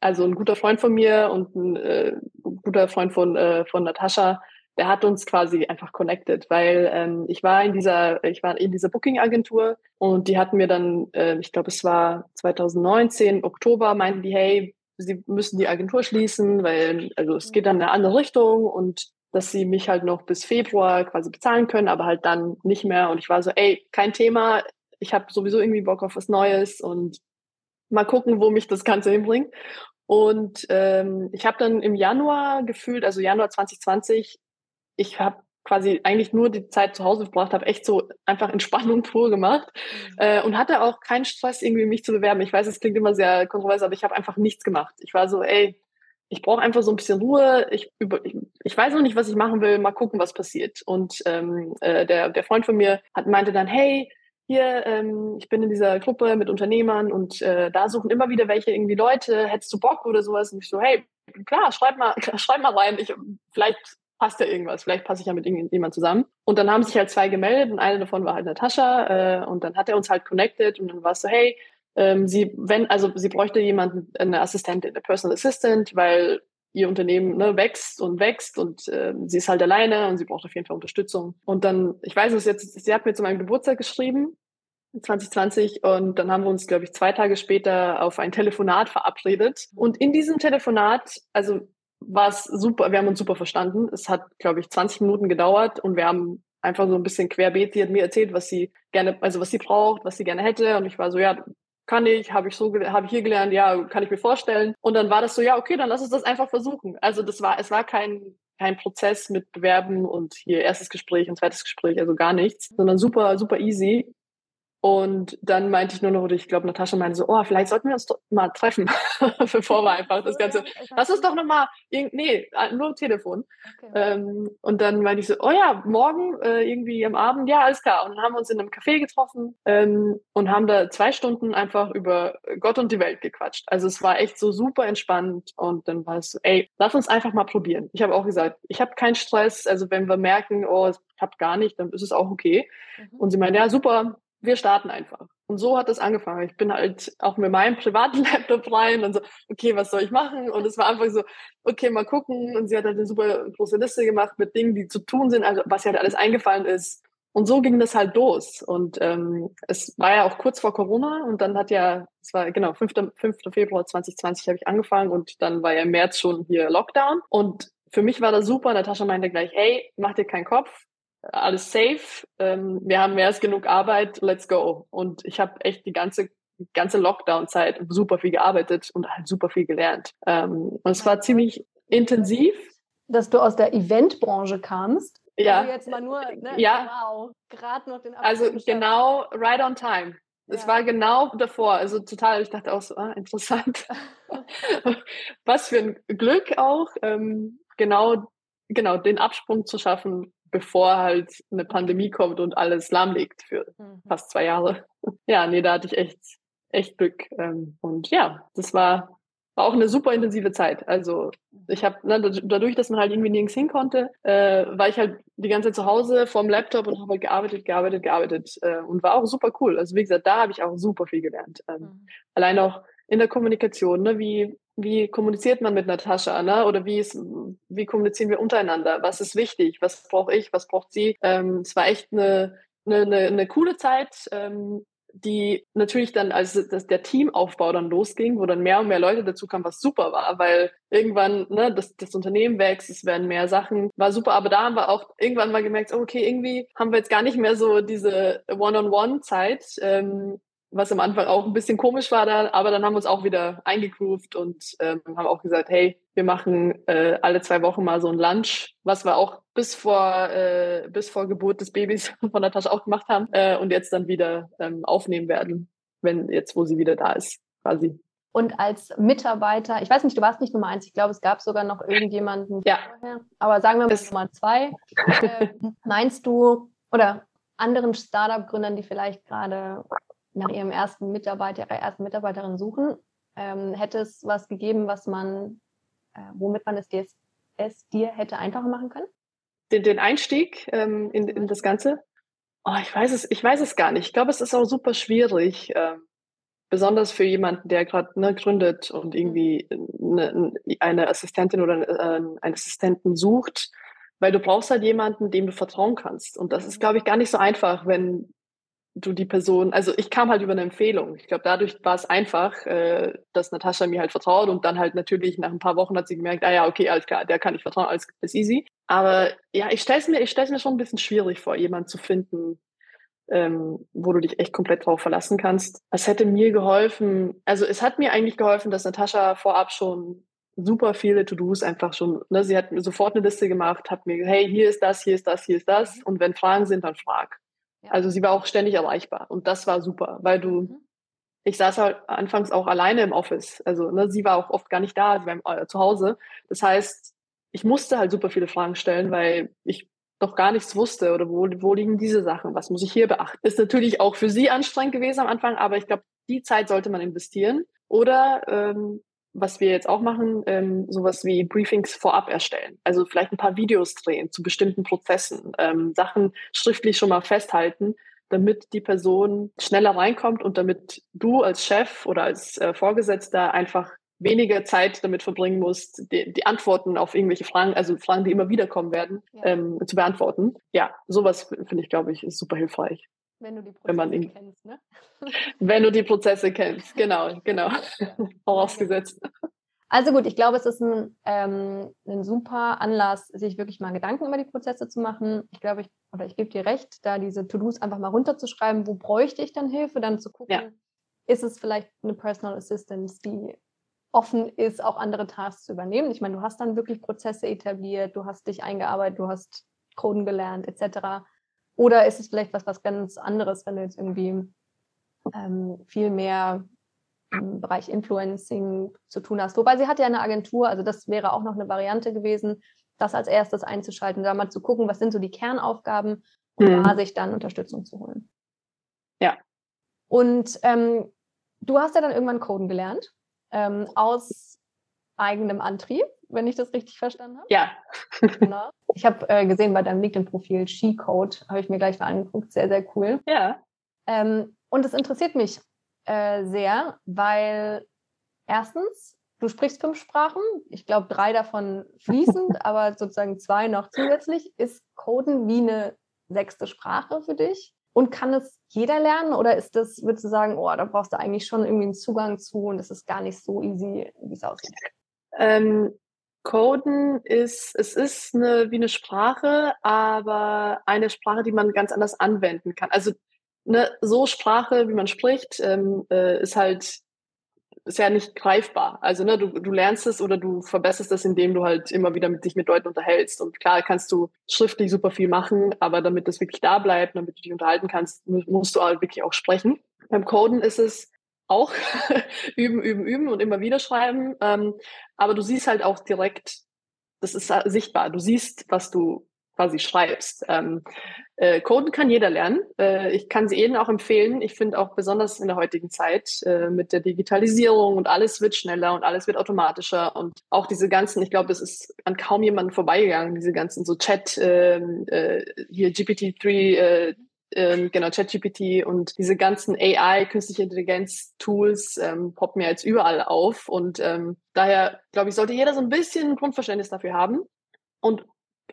Also ein guter Freund von mir und ein äh, guter Freund von, äh, von Natascha, der hat uns quasi einfach connected, weil ähm, ich war in dieser, ich war in dieser Booking-Agentur und die hatten mir dann, äh, ich glaube, es war 2019, Oktober, meinten die, hey, sie müssen die Agentur schließen, weil also es geht dann in eine andere Richtung und dass sie mich halt noch bis Februar quasi bezahlen können, aber halt dann nicht mehr. Und ich war so, ey, kein Thema, ich habe sowieso irgendwie Bock auf was Neues und mal gucken, wo mich das Ganze hinbringt. Und ähm, ich habe dann im Januar gefühlt, also Januar 2020, ich habe quasi eigentlich nur die Zeit zu Hause verbracht, habe echt so einfach Entspannung pur gemacht mhm. äh, und hatte auch keinen Stress, irgendwie mich zu bewerben. Ich weiß, es klingt immer sehr kontrovers, aber ich habe einfach nichts gemacht. Ich war so, ey, ich brauche einfach so ein bisschen Ruhe. Ich, über, ich, ich, weiß noch nicht, was ich machen will. Mal gucken, was passiert. Und ähm, äh, der, der Freund von mir hat meinte dann, hey, hier, ähm, ich bin in dieser Gruppe mit Unternehmern und äh, da suchen immer wieder welche irgendwie Leute. Hättest du Bock oder sowas? Und ich so, hey, klar, schreib mal, schreib mal rein. Ich, vielleicht passt ja irgendwas. Vielleicht passe ich ja mit irgendjemand zusammen. Und dann haben sich halt zwei gemeldet und eine davon war halt Natascha. Äh, und dann hat er uns halt connected und dann war es so, hey, ähm, sie, wenn, also sie bräuchte jemanden, eine Assistentin, eine Personal Assistant, weil ihr Unternehmen ne, wächst und wächst und äh, sie ist halt alleine und sie braucht auf jeden Fall Unterstützung. Und dann, ich weiß es jetzt, sie hat mir zu meinem Geburtstag geschrieben, 2020, und dann haben wir uns, glaube ich, zwei Tage später auf ein Telefonat verabredet. Und in diesem Telefonat, also war es super, wir haben uns super verstanden. Es hat, glaube ich, 20 Minuten gedauert und wir haben einfach so ein bisschen querbeet. Sie hat mir erzählt, was sie gerne, also was sie braucht, was sie gerne hätte. Und ich war so, ja, kann ich, habe ich so, habe ich hier gelernt, ja, kann ich mir vorstellen. Und dann war das so, ja, okay, dann lass uns das einfach versuchen. Also das war, es war kein, kein Prozess mit Bewerben und hier erstes Gespräch und zweites Gespräch, also gar nichts, sondern super, super easy. Und dann meinte ich nur noch, oder ich glaube, Natascha meinte so, oh, vielleicht sollten wir uns doch mal treffen, bevor wir einfach das Ganze, lass uns doch nochmal, nee, äh, nur Telefon. Okay. Ähm, und dann meinte ich so, oh ja, morgen äh, irgendwie am Abend, ja, alles klar. Und dann haben wir uns in einem Café getroffen ähm, und haben da zwei Stunden einfach über Gott und die Welt gequatscht. Also es war echt so super entspannt und dann war es so, ey, lass uns einfach mal probieren. Ich habe auch gesagt, ich habe keinen Stress, also wenn wir merken, oh, ich habe gar nicht, dann ist es auch okay. Mhm. Und sie meinte, ja, super, wir starten einfach. Und so hat es angefangen. Ich bin halt auch mit meinem privaten Laptop rein und so, okay, was soll ich machen? Und es war einfach so, okay, mal gucken. Und sie hat halt eine super große Liste gemacht mit Dingen, die zu tun sind, also was ihr halt alles eingefallen ist. Und so ging das halt los. Und ähm, es war ja auch kurz vor Corona und dann hat ja, es war genau 5. 5. Februar 2020 habe ich angefangen und dann war ja im März schon hier Lockdown. Und für mich war das super. Natascha meinte gleich, hey, mach dir keinen Kopf, alles safe, ähm, wir haben mehr als genug Arbeit, let's go. Und ich habe echt die ganze ganze Lockdown-Zeit super viel gearbeitet und halt super viel gelernt. Ähm, und es war ziemlich intensiv. Dass du aus der Eventbranche kamst. Ja. Also jetzt mal nur, ne? ja. wow, gerade noch den Abschluss Also genau, right on time. Es war genau davor, also total, ich dachte auch so, ah, interessant. Was für ein Glück auch, ähm, genau, genau, den Absprung zu schaffen, bevor halt eine Pandemie kommt und alles lahmlegt für mhm. fast zwei Jahre. Ja, nee, da hatte ich echt, echt Glück. Ähm, und ja, das war, war auch eine super intensive Zeit. Also ich habe, ne, dadurch, dass man halt irgendwie nirgends hin konnte, äh, war ich halt die ganze Zeit zu Hause vorm Laptop und habe halt gearbeitet, gearbeitet, gearbeitet äh, und war auch super cool. Also wie gesagt, da habe ich auch super viel gelernt. Ähm, mhm. Allein auch in der Kommunikation, ne, wie wie kommuniziert man mit Natascha, ne? Oder wie ist, wie kommunizieren wir untereinander? Was ist wichtig? Was brauche ich? Was braucht sie? Ähm, es war echt eine, eine, eine, eine coole Zeit. Ähm, die natürlich dann, als das, der Teamaufbau dann losging, wo dann mehr und mehr Leute dazu kamen, was super war, weil irgendwann ne, das, das Unternehmen wächst, es werden mehr Sachen, war super, aber da haben wir auch irgendwann mal gemerkt, okay, irgendwie haben wir jetzt gar nicht mehr so diese One-on-One-Zeit, ähm, was am Anfang auch ein bisschen komisch war, da, aber dann haben wir uns auch wieder eingegroovt und ähm, haben auch gesagt, hey, wir machen äh, alle zwei Wochen mal so ein Lunch, was wir auch bis vor äh, bis vor Geburt des Babys von der Tasche auch gemacht haben äh, und jetzt dann wieder ähm, aufnehmen werden, wenn jetzt wo sie wieder da ist, quasi. Und als Mitarbeiter, ich weiß nicht, du warst nicht Nummer eins, ich glaube, es gab sogar noch irgendjemanden ja. vorher, aber sagen wir mal es Nummer zwei. Äh, meinst du oder anderen Startup-Gründern, die vielleicht gerade nach ihrem ersten Mitarbeiter, ihrer ersten Mitarbeiterin suchen, ähm, hätte es was gegeben, was man, äh, womit man es dir, es dir hätte einfacher machen können? Den, den Einstieg ähm, in, in das Ganze? Oh, ich weiß es, ich weiß es gar nicht. Ich glaube, es ist auch super schwierig, äh, besonders für jemanden, der gerade ne, gründet und irgendwie eine, eine Assistentin oder äh, einen Assistenten sucht, weil du brauchst halt jemanden, dem du vertrauen kannst. Und das ist, glaube ich, gar nicht so einfach, wenn du die Person, also ich kam halt über eine Empfehlung. Ich glaube, dadurch war es einfach, äh, dass Natascha mir halt vertraut und dann halt natürlich nach ein paar Wochen hat sie gemerkt, ah ja, okay, alles klar, der kann ich vertrauen, alles ist easy. Aber ja, ich stelle es mir, ich stell's mir schon ein bisschen schwierig vor, jemanden zu finden, ähm, wo du dich echt komplett drauf verlassen kannst. Es hätte mir geholfen, also es hat mir eigentlich geholfen, dass Natascha vorab schon super viele To-Dos einfach schon, ne, sie hat mir sofort eine Liste gemacht, hat mir, hey, hier ist das, hier ist das, hier ist das. Mhm. Und wenn Fragen sind, dann frag. Also sie war auch ständig erreichbar und das war super, weil du, mhm. ich saß halt anfangs auch alleine im Office. Also ne, sie war auch oft gar nicht da, sie war im, äh, zu Hause. Das heißt, ich musste halt super viele Fragen stellen, weil ich noch gar nichts wusste oder wo, wo liegen diese Sachen, was muss ich hier beachten. Ist natürlich auch für sie anstrengend gewesen am Anfang, aber ich glaube, die Zeit sollte man investieren. Oder ähm, was wir jetzt auch machen, ähm, sowas wie Briefings vorab erstellen. Also vielleicht ein paar Videos drehen zu bestimmten Prozessen, ähm, Sachen schriftlich schon mal festhalten, damit die Person schneller reinkommt und damit du als Chef oder als äh, Vorgesetzter einfach weniger Zeit damit verbringen musst, die, die, Antworten auf irgendwelche Fragen, also Fragen, die immer wieder kommen werden, ja. ähm, zu beantworten. Ja, sowas finde ich, glaube ich, ist super hilfreich. Wenn du die Prozesse ihn, kennst, ne? Wenn du die Prozesse kennst, genau, genau. Vorausgesetzt. Also gut, ich glaube, es ist ein, ähm, ein super Anlass, sich wirklich mal Gedanken über die Prozesse zu machen. Ich glaube, ich, oder ich gebe dir recht, da diese To-Dos einfach mal runterzuschreiben, wo bräuchte ich dann Hilfe, dann zu gucken, ja. ist es vielleicht eine Personal Assistance, die offen ist, auch andere Tasks zu übernehmen. Ich meine, du hast dann wirklich Prozesse etabliert, du hast dich eingearbeitet, du hast Coden gelernt, etc. Oder ist es vielleicht was, was ganz anderes, wenn du jetzt irgendwie ähm, viel mehr im Bereich Influencing zu tun hast? Wobei sie hat ja eine Agentur, also das wäre auch noch eine Variante gewesen, das als erstes einzuschalten, da mal zu gucken, was sind so die Kernaufgaben und mhm. da sich dann Unterstützung zu holen. Ja. Und ähm, du hast ja dann irgendwann Coden gelernt, ähm, aus eigenem Antrieb wenn ich das richtig verstanden habe. Ja. genau. Ich habe äh, gesehen bei deinem LinkedIn-Profil She-Code, habe ich mir gleich mal angeguckt, sehr, sehr cool. Ja. Ähm, und es interessiert mich äh, sehr, weil erstens, du sprichst fünf Sprachen, ich glaube drei davon fließend, aber sozusagen zwei noch zusätzlich. Ist Coden wie eine sechste Sprache für dich? Und kann es jeder lernen oder ist das, würdest du sagen, oh, da brauchst du eigentlich schon irgendwie einen Zugang zu und es ist gar nicht so easy, wie es aussieht? Ähm, Coden ist, es ist eine, wie eine Sprache, aber eine Sprache, die man ganz anders anwenden kann. Also ne, so Sprache, wie man spricht, ähm, äh, ist halt ist ja nicht greifbar. Also ne, du, du lernst es oder du verbesserst es, indem du halt immer wieder mit dich mit Leuten unterhältst. Und klar kannst du schriftlich super viel machen, aber damit das wirklich da bleibt, damit du dich unterhalten kannst, musst du halt wirklich auch sprechen. Beim Coden ist es auch üben, üben, üben und immer wieder schreiben. Ähm, aber du siehst halt auch direkt, das ist sichtbar. Du siehst, was du quasi schreibst. Ähm, äh, Coden kann jeder lernen. Äh, ich kann sie jedem auch empfehlen. Ich finde auch besonders in der heutigen Zeit äh, mit der Digitalisierung und alles wird schneller und alles wird automatischer und auch diese ganzen, ich glaube, es ist an kaum jemanden vorbeigegangen, diese ganzen so Chat, ähm, äh, hier GPT-3, äh, ähm, genau, ChatGPT und diese ganzen AI, künstliche Intelligenz-Tools ähm, poppen ja jetzt überall auf. Und ähm, daher, glaube ich, sollte jeder so ein bisschen Grundverständnis dafür haben. Und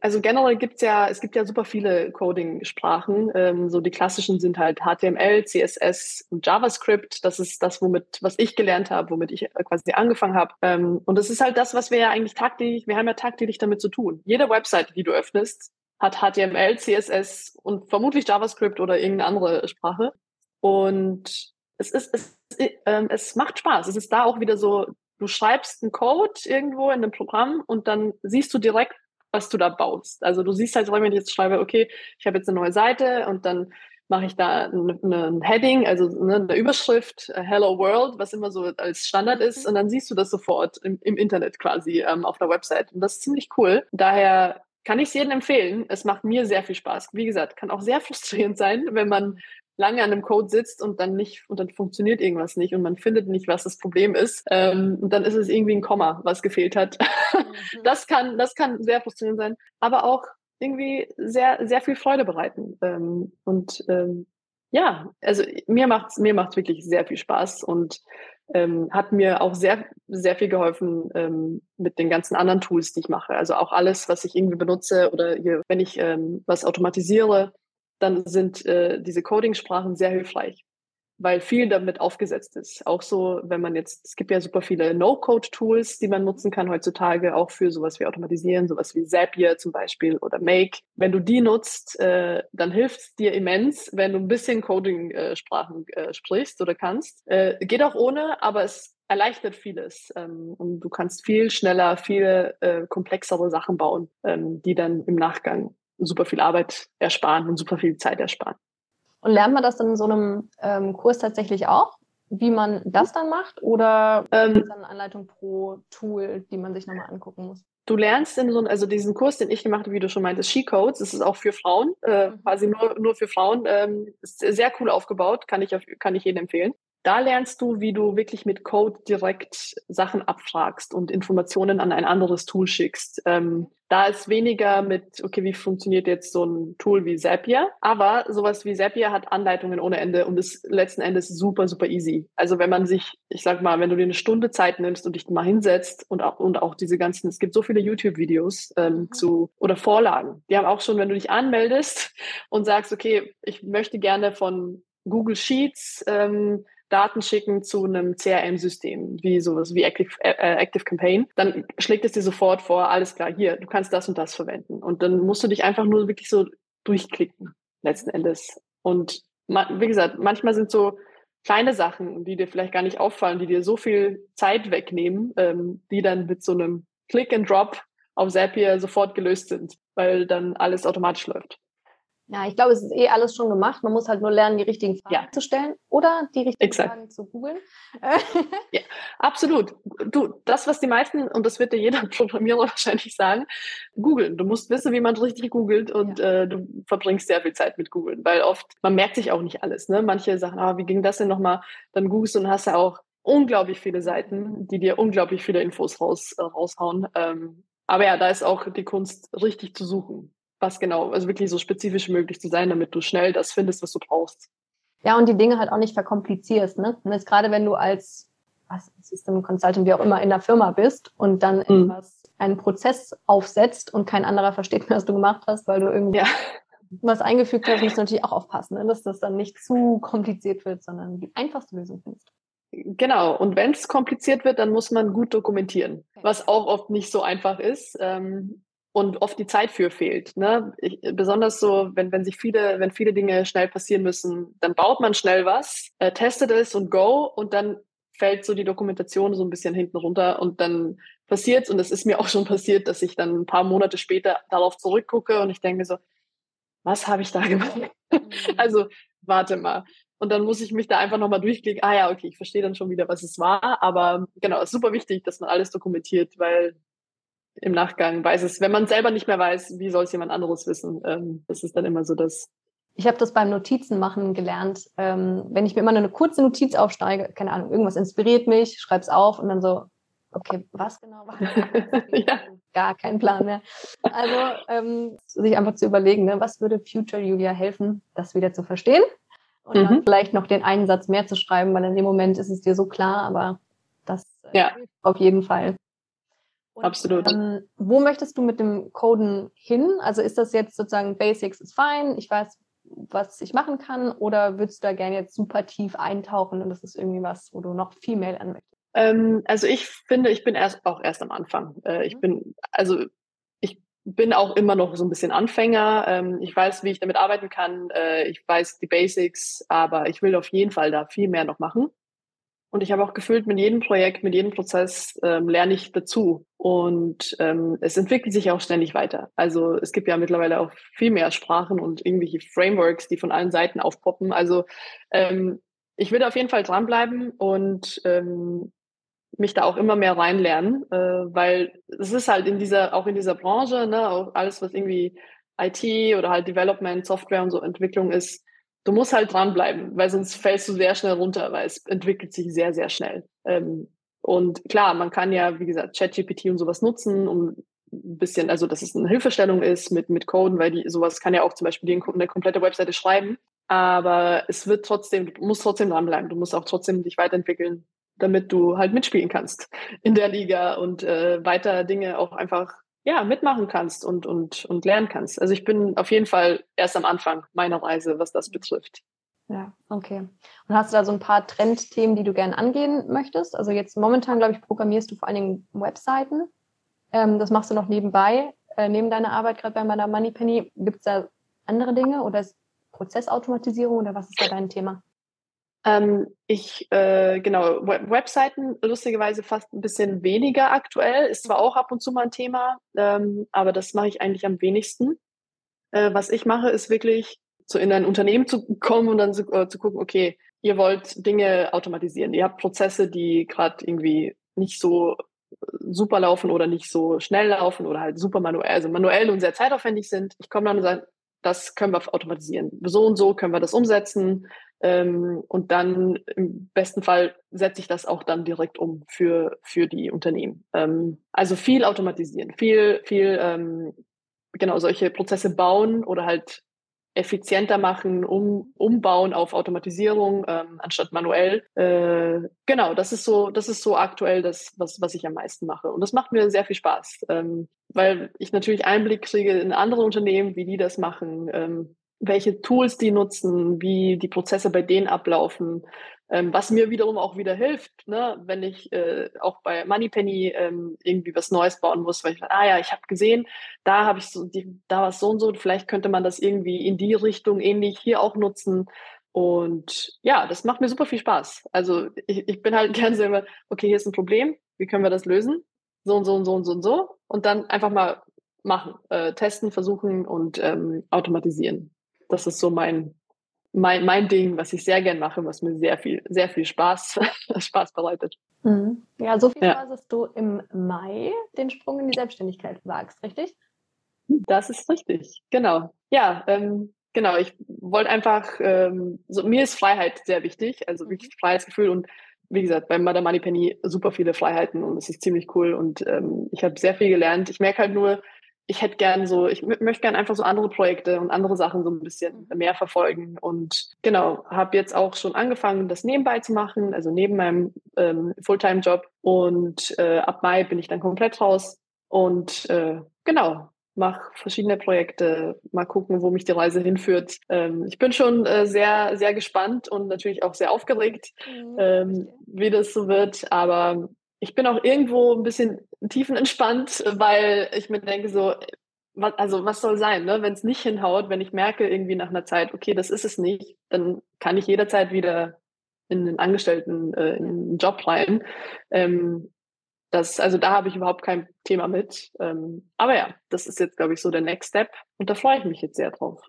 also generell gibt's ja, es gibt ja super viele Coding-Sprachen. Ähm, so die klassischen sind halt HTML, CSS und JavaScript. Das ist das, womit, was ich gelernt habe, womit ich quasi angefangen habe. Ähm, und das ist halt das, was wir ja eigentlich tagtäglich, wir haben ja tagtäglich damit zu tun. Jede Website, die du öffnest, hat HTML, CSS und vermutlich JavaScript oder irgendeine andere Sprache. Und es ist, es, äh, es macht Spaß. Es ist da auch wieder so, du schreibst einen Code irgendwo in einem Programm und dann siehst du direkt, was du da baust. Also du siehst halt, wenn ich jetzt schreibe, okay, ich habe jetzt eine neue Seite und dann mache ich da ein Heading, also ne, eine Überschrift, äh, Hello World, was immer so als Standard ist, und dann siehst du das sofort im, im Internet quasi ähm, auf der Website. Und das ist ziemlich cool. Daher kann ich es jedem empfehlen. Es macht mir sehr viel Spaß. Wie gesagt, kann auch sehr frustrierend sein, wenn man lange an einem Code sitzt und dann nicht und dann funktioniert irgendwas nicht und man findet nicht, was das Problem ist. Ähm, und dann ist es irgendwie ein Komma, was gefehlt hat. Mhm. Das kann, das kann sehr frustrierend sein, aber auch irgendwie sehr, sehr viel Freude bereiten. Ähm, und ähm, ja, also mir macht's mir macht's wirklich sehr viel Spaß und ähm, hat mir auch sehr, sehr viel geholfen ähm, mit den ganzen anderen Tools, die ich mache. Also auch alles, was ich irgendwie benutze oder hier, wenn ich ähm, was automatisiere, dann sind äh, diese Coding-Sprachen sehr hilfreich weil viel damit aufgesetzt ist. Auch so, wenn man jetzt, es gibt ja super viele No-Code-Tools, die man nutzen kann heutzutage, auch für sowas wie Automatisieren, sowas wie Zapier zum Beispiel oder Make. Wenn du die nutzt, äh, dann hilft es dir immens, wenn du ein bisschen Coding-Sprachen äh, sprichst oder kannst. Äh, geht auch ohne, aber es erleichtert vieles ähm, und du kannst viel schneller, viel äh, komplexere Sachen bauen, ähm, die dann im Nachgang super viel Arbeit ersparen und super viel Zeit ersparen. Und lernt man das dann in so einem ähm, Kurs tatsächlich auch, wie man das dann macht? Oder ähm, ist dann eine Anleitung pro Tool, die man sich nochmal angucken muss? Du lernst in so also diesen Kurs, den ich gemacht habe, wie du schon meintest, She-Codes, das ist auch für Frauen, äh, mhm. quasi nur, nur für Frauen, ähm, ist sehr cool aufgebaut, kann ich, kann ich jedem empfehlen. Da lernst du, wie du wirklich mit Code direkt Sachen abfragst und Informationen an ein anderes Tool schickst. Ähm, da ist weniger mit, okay, wie funktioniert jetzt so ein Tool wie Zapier? Aber sowas wie Zapier hat Anleitungen ohne Ende und ist letzten Endes super, super easy. Also wenn man sich, ich sag mal, wenn du dir eine Stunde Zeit nimmst und dich mal hinsetzt und auch, und auch diese ganzen, es gibt so viele YouTube-Videos ähm, mhm. zu oder Vorlagen. Die haben auch schon, wenn du dich anmeldest und sagst, okay, ich möchte gerne von Google Sheets ähm, Daten schicken zu einem CRM-System, wie sowas wie Active, äh, äh, Active Campaign, dann schlägt es dir sofort vor, alles klar, hier, du kannst das und das verwenden. Und dann musst du dich einfach nur wirklich so durchklicken, letzten Endes. Und wie gesagt, manchmal sind so kleine Sachen, die dir vielleicht gar nicht auffallen, die dir so viel Zeit wegnehmen, ähm, die dann mit so einem Click and Drop auf Zapier sofort gelöst sind, weil dann alles automatisch läuft. Ja, ich glaube, es ist eh alles schon gemacht. Man muss halt nur lernen, die richtigen Fragen ja. zu stellen oder die richtigen Exakt. Fragen zu googeln. ja, absolut. Du, das, was die meisten, und das wird dir jeder Programmierer wahrscheinlich sagen, googeln. Du musst wissen, wie man richtig googelt und ja. äh, du verbringst sehr viel Zeit mit googeln, weil oft, man merkt sich auch nicht alles. Ne? Manche sagen, ah, wie ging das denn nochmal? Dann googelst du und hast ja auch unglaublich viele Seiten, die dir unglaublich viele Infos raus, äh, raushauen. Ähm, aber ja, da ist auch die Kunst, richtig zu suchen was genau, also wirklich so spezifisch möglich zu sein, damit du schnell das findest, was du brauchst. Ja, und die Dinge halt auch nicht verkomplizierst, ne? Und jetzt gerade wenn du als was, System Consultant, wie auch immer, in der Firma bist und dann mhm. etwas, einen Prozess aufsetzt und kein anderer versteht mehr, was du gemacht hast, weil du irgendwie ja. was eingefügt hast, musst du natürlich auch aufpassen, ne? dass das dann nicht zu kompliziert wird, sondern die einfachste Lösung findest. Genau, und wenn es kompliziert wird, dann muss man gut dokumentieren, was auch oft nicht so einfach ist ähm, und oft die Zeit für fehlt. Ne? Ich, besonders so, wenn, wenn sich viele, wenn viele Dinge schnell passieren müssen, dann baut man schnell was, äh, testet es und go und dann fällt so die Dokumentation so ein bisschen hinten runter und dann passiert und es ist mir auch schon passiert, dass ich dann ein paar Monate später darauf zurückgucke und ich denke so, was habe ich da gemacht? Mhm. also warte mal. Und dann muss ich mich da einfach nochmal durchklicken. Ah ja, okay, ich verstehe dann schon wieder, was es war. Aber genau, es ist super wichtig, dass man alles dokumentiert, weil im Nachgang weiß es, wenn man selber nicht mehr weiß, wie soll es jemand anderes wissen? Ähm, das ist dann immer so das. Ich habe das beim Notizen machen gelernt. Ähm, wenn ich mir immer nur eine kurze Notiz aufsteige, keine Ahnung, irgendwas inspiriert mich, schreibe es auf und dann so, okay, was genau war ja. Gar kein Plan mehr. Also ähm, sich einfach zu überlegen, ne, was würde Future Julia helfen, das wieder zu verstehen und mhm. dann vielleicht noch den einen Satz mehr zu schreiben, weil in dem Moment ist es dir so klar, aber das äh, ja. auf jeden Fall. Und, Absolut. Ähm, wo möchtest du mit dem Coden hin? Also ist das jetzt sozusagen Basics ist fine, ich weiß, was ich machen kann, oder würdest du da gerne jetzt super tief eintauchen und das ist irgendwie was, wo du noch viel mehr lernen möchtest? Ähm, also ich finde, ich bin erst auch erst am Anfang. Äh, ich mhm. bin, also bin auch immer noch so ein bisschen Anfänger. Ähm, ich weiß, wie ich damit arbeiten kann. Äh, ich weiß die Basics, aber ich will auf jeden Fall da viel mehr noch machen. Und ich habe auch gefühlt, mit jedem Projekt, mit jedem Prozess ähm, lerne ich dazu. Und ähm, es entwickelt sich auch ständig weiter. Also es gibt ja mittlerweile auch viel mehr Sprachen und irgendwelche Frameworks, die von allen Seiten aufpoppen. Also ähm, ich will auf jeden Fall dranbleiben und ähm, mich da auch immer mehr reinlernen, äh, weil es ist halt in dieser, auch in dieser Branche, ne, auch alles, was irgendwie IT oder halt Development, Software und so Entwicklung ist, du musst halt dranbleiben, weil sonst fällst du sehr schnell runter, weil es entwickelt sich sehr, sehr schnell. Ähm, und klar, man kann ja, wie gesagt, ChatGPT und sowas nutzen, um ein bisschen, also dass es eine Hilfestellung ist mit, mit Coden, weil die, sowas kann ja auch zum Beispiel die, eine komplette Webseite schreiben. Aber es wird trotzdem, du musst trotzdem dranbleiben, du musst auch trotzdem dich weiterentwickeln damit du halt mitspielen kannst in der Liga und äh, weiter Dinge auch einfach ja mitmachen kannst und und und lernen kannst. Also ich bin auf jeden Fall erst am Anfang meiner Reise, was das betrifft. Ja, okay. Und hast du da so ein paar Trendthemen, die du gerne angehen möchtest? Also jetzt momentan, glaube ich, programmierst du vor allen Dingen Webseiten. Ähm, das machst du noch nebenbei, äh, neben deiner Arbeit gerade bei meiner Moneypenny. Gibt es da andere Dinge oder ist Prozessautomatisierung oder was ist da dein Thema? Ähm, ich, äh, genau, Web Webseiten lustigerweise fast ein bisschen weniger aktuell. Ist zwar auch ab und zu mal ein Thema, ähm, aber das mache ich eigentlich am wenigsten. Äh, was ich mache, ist wirklich so in ein Unternehmen zu kommen und dann zu, äh, zu gucken, okay, ihr wollt Dinge automatisieren. Ihr habt Prozesse, die gerade irgendwie nicht so super laufen oder nicht so schnell laufen oder halt super manuell, also manuell und sehr zeitaufwendig sind. Ich komme dann und sage, das können wir automatisieren. So und so können wir das umsetzen. Ähm, und dann im besten Fall setze ich das auch dann direkt um für, für die Unternehmen. Ähm, also viel automatisieren, viel, viel, ähm, genau, solche Prozesse bauen oder halt effizienter machen, um, umbauen auf Automatisierung ähm, anstatt manuell. Äh, genau, das ist so, das ist so aktuell das, was, was ich am meisten mache. Und das macht mir sehr viel Spaß, ähm, weil ich natürlich Einblick kriege in andere Unternehmen, wie die das machen, ähm, welche Tools die nutzen, wie die Prozesse bei denen ablaufen, ähm, was mir wiederum auch wieder hilft, ne, wenn ich äh, auch bei Moneypenny ähm, irgendwie was Neues bauen muss, weil ich, ah ja, ich habe gesehen, da habe ich so, die, da war es so und so, vielleicht könnte man das irgendwie in die Richtung ähnlich hier auch nutzen. Und ja, das macht mir super viel Spaß. Also ich, ich bin halt gern immer, okay, hier ist ein Problem, wie können wir das lösen? So und so und so und so und so. Und dann einfach mal machen, äh, testen, versuchen und ähm, automatisieren das ist so mein, mein, mein Ding, was ich sehr gern mache, was mir sehr viel, sehr viel Spaß, Spaß bereitet. Mhm. Ja, so viel ja. Spaß, dass du im Mai den Sprung in die Selbstständigkeit wagst, richtig? Das ist richtig, genau. Ja, ähm, genau. Ich wollte einfach, ähm, so, mir ist Freiheit sehr wichtig, also mhm. wirklich Freiheitsgefühl und wie gesagt, bei Madame Moneypenny super viele Freiheiten und es ist ziemlich cool und ähm, ich habe sehr viel gelernt. Ich merke halt nur, ich hätte gern so, ich möchte gern einfach so andere Projekte und andere Sachen so ein bisschen mehr verfolgen. Und genau, habe jetzt auch schon angefangen, das nebenbei zu machen, also neben meinem ähm, Fulltime-Job. Und äh, ab Mai bin ich dann komplett raus. Und äh, genau, mache verschiedene Projekte, mal gucken, wo mich die Reise hinführt. Ähm, ich bin schon äh, sehr, sehr gespannt und natürlich auch sehr aufgeregt, mhm. ähm, wie das so wird. Aber ich bin auch irgendwo ein bisschen tiefenentspannt, weil ich mir denke so, was, also was soll sein, ne? wenn es nicht hinhaut, wenn ich merke irgendwie nach einer Zeit, okay, das ist es nicht, dann kann ich jederzeit wieder in den Angestellten, äh, in den Job rein. Ähm, das, also da habe ich überhaupt kein Thema mit. Ähm, aber ja, das ist jetzt, glaube ich, so der Next Step und da freue ich mich jetzt sehr drauf.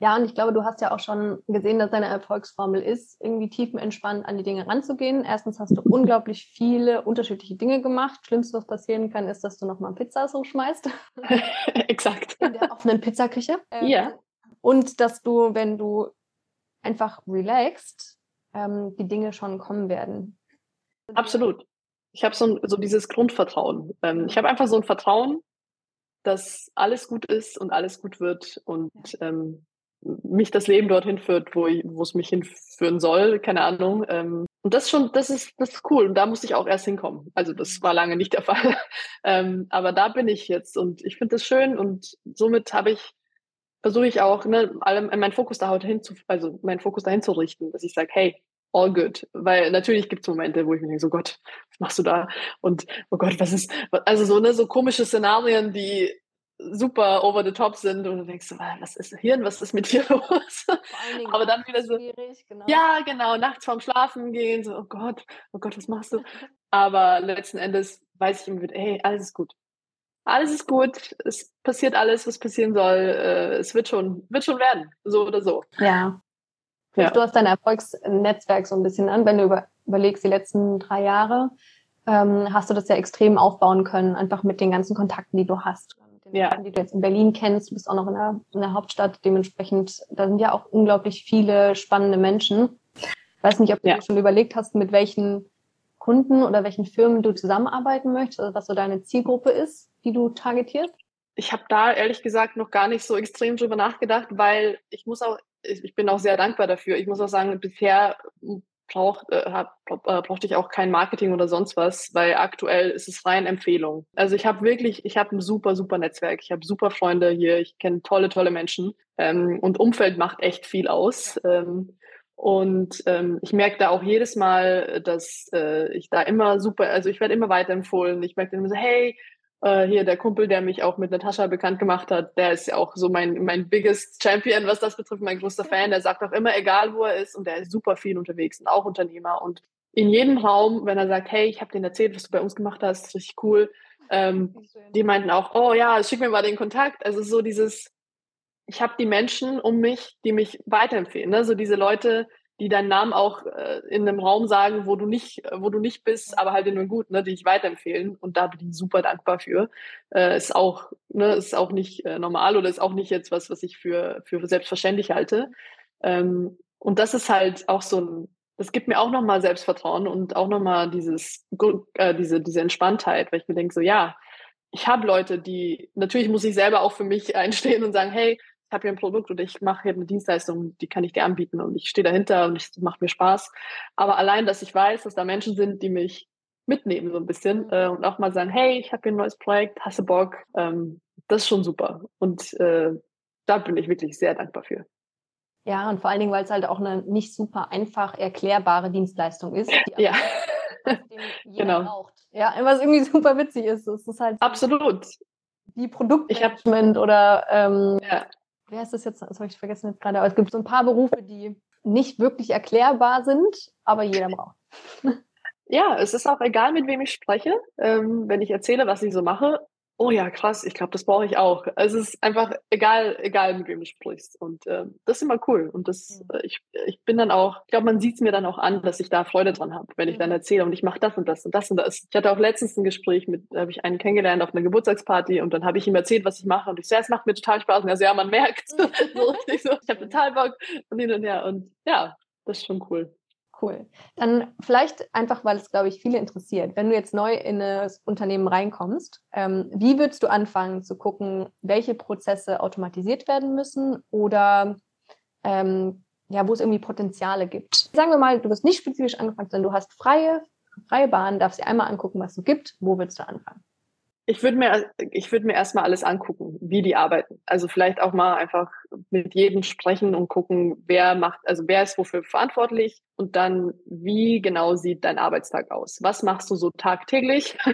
Ja, und ich glaube, du hast ja auch schon gesehen, dass deine Erfolgsformel ist, irgendwie tiefenentspannt an die Dinge ranzugehen. Erstens hast du unglaublich viele unterschiedliche Dinge gemacht. Schlimmste, was passieren kann, ist, dass du nochmal Pizza so schmeißt. Exakt. In der offenen Pizzaküche. Ähm, ja. Und dass du, wenn du einfach relaxst, ähm, die Dinge schon kommen werden. Absolut. Ich habe so, so dieses Grundvertrauen. Ähm, ich habe einfach so ein Vertrauen, dass alles gut ist und alles gut wird und ähm, mich das Leben dorthin führt, wo, es mich hinführen soll, keine Ahnung. Ähm, und das schon, das ist, das ist cool. Und da musste ich auch erst hinkommen. Also das war lange nicht der Fall. ähm, aber da bin ich jetzt und ich finde das schön und somit habe ich, versuche ich auch, ne, allem, meinen Fokus dahin zu, also meinen Fokus dahin zu richten, dass ich sage, hey, all good. Weil natürlich gibt es Momente, wo ich mir denke, so Gott, was machst du da? Und oh Gott, was ist, also so, ne, so komische Szenarien, die super over the top sind und du denkst, was ist Hirn, was ist mit dir los? Aber dann wieder so, genau. ja, genau, nachts vorm Schlafen gehen, so, oh Gott, oh Gott, was machst du? Aber letzten Endes weiß ich immer wieder, hey, alles ist gut. Alles ist gut, es passiert alles, was passieren soll. Äh, es wird schon, wird schon werden, so oder so. Ja. ja. Du hast dein Erfolgsnetzwerk so ein bisschen an, wenn du über, überlegst, die letzten drei Jahre, ähm, hast du das ja extrem aufbauen können, einfach mit den ganzen Kontakten, die du hast den ja. die du jetzt in Berlin kennst. Du bist auch noch in der, in der Hauptstadt. Dementsprechend, da sind ja auch unglaublich viele spannende Menschen. Ich weiß nicht, ob du ja. schon überlegt hast, mit welchen Kunden oder welchen Firmen du zusammenarbeiten möchtest, also was so deine Zielgruppe ist, die du targetierst? Ich habe da ehrlich gesagt noch gar nicht so extrem drüber nachgedacht, weil ich muss auch, ich bin auch sehr dankbar dafür. Ich muss auch sagen, bisher braucht, äh, hab, äh, brauchte ich auch kein Marketing oder sonst was, weil aktuell ist es rein Empfehlung. Also ich habe wirklich, ich habe ein super, super Netzwerk. Ich habe super Freunde hier. Ich kenne tolle, tolle Menschen. Ähm, und Umfeld macht echt viel aus. Ähm, und ähm, ich merke da auch jedes Mal, dass äh, ich da immer super, also ich werde immer weiterempfohlen. Ich merke dann immer so, hey, äh, hier der Kumpel, der mich auch mit Natascha bekannt gemacht hat, der ist ja auch so mein, mein biggest Champion, was das betrifft, mein größter Fan. Der sagt auch immer, egal wo er ist, und der ist super viel unterwegs und auch Unternehmer. Und in jedem Raum, wenn er sagt, hey, ich habe dir erzählt, was du bei uns gemacht hast, ist richtig cool. Ähm, die meinten auch, oh ja, schick mir mal den Kontakt. Also so dieses, ich habe die Menschen um mich, die mich weiterempfehlen. Ne? So diese Leute, die deinen Namen auch äh, in einem Raum sagen, wo du nicht, äh, wo du nicht bist, aber halt nur gut, ne, die ich weiterempfehlen. Und da bin ich super dankbar für. Äh, ist auch, ne, ist auch nicht äh, normal oder ist auch nicht jetzt was, was ich für, für selbstverständlich halte. Ähm, und das ist halt auch so ein, das gibt mir auch nochmal Selbstvertrauen und auch nochmal dieses, äh, diese, diese Entspanntheit, weil ich mir denke so, ja, ich habe Leute, die, natürlich muss ich selber auch für mich einstehen und sagen, hey, ich habe hier ein Produkt oder ich mache hier eine Dienstleistung, die kann ich dir anbieten und ich stehe dahinter und es macht mir Spaß. Aber allein, dass ich weiß, dass da Menschen sind, die mich mitnehmen so ein bisschen äh, und auch mal sagen, hey, ich habe hier ein neues Projekt, hast du Bock? Ähm, das ist schon super. Und äh, da bin ich wirklich sehr dankbar für. Ja, und vor allen Dingen, weil es halt auch eine nicht super einfach erklärbare Dienstleistung ist, die ja. jeder genau. braucht. Ja, was irgendwie super witzig ist. Es ist halt absolut wie Produktmanagement oder ähm, ja wer ist das jetzt? Das habe ich vergessen jetzt gerade. Aber es gibt so ein paar Berufe, die nicht wirklich erklärbar sind, aber jeder braucht. Ja, es ist auch egal, mit wem ich spreche. Ähm, wenn ich erzähle, was ich so mache, oh ja, krass, ich glaube, das brauche ich auch. Also es ist einfach egal, egal mit wem du sprichst. Und ähm, das ist immer cool. Und das, äh, ich, ich bin dann auch, ich glaube, man sieht es mir dann auch an, dass ich da Freude dran habe, wenn ich dann erzähle und ich mache das und das und das und das. Ich hatte auch letztens ein Gespräch mit, da habe ich einen kennengelernt auf einer Geburtstagsparty und dann habe ich ihm erzählt, was ich mache. Und ich so, ja, es macht mir total Spaß. Und er so, ja, man merkt. so richtig so, ich habe total Bock und hin und her. Und ja, das ist schon cool. Cool. Dann vielleicht einfach, weil es, glaube ich, viele interessiert. Wenn du jetzt neu in das Unternehmen reinkommst, ähm, wie würdest du anfangen zu gucken, welche Prozesse automatisiert werden müssen oder ähm, ja, wo es irgendwie Potenziale gibt? Sagen wir mal, du wirst nicht spezifisch angefangen, sondern du hast freie, freie Bahn, darfst dir einmal angucken, was es gibt. Wo willst du anfangen? Ich würde mir, ich würde mir erstmal alles angucken, wie die arbeiten. Also vielleicht auch mal einfach mit jedem sprechen und gucken, wer macht, also wer ist wofür verantwortlich und dann, wie genau sieht dein Arbeitstag aus? Was machst du so tagtäglich? Mhm.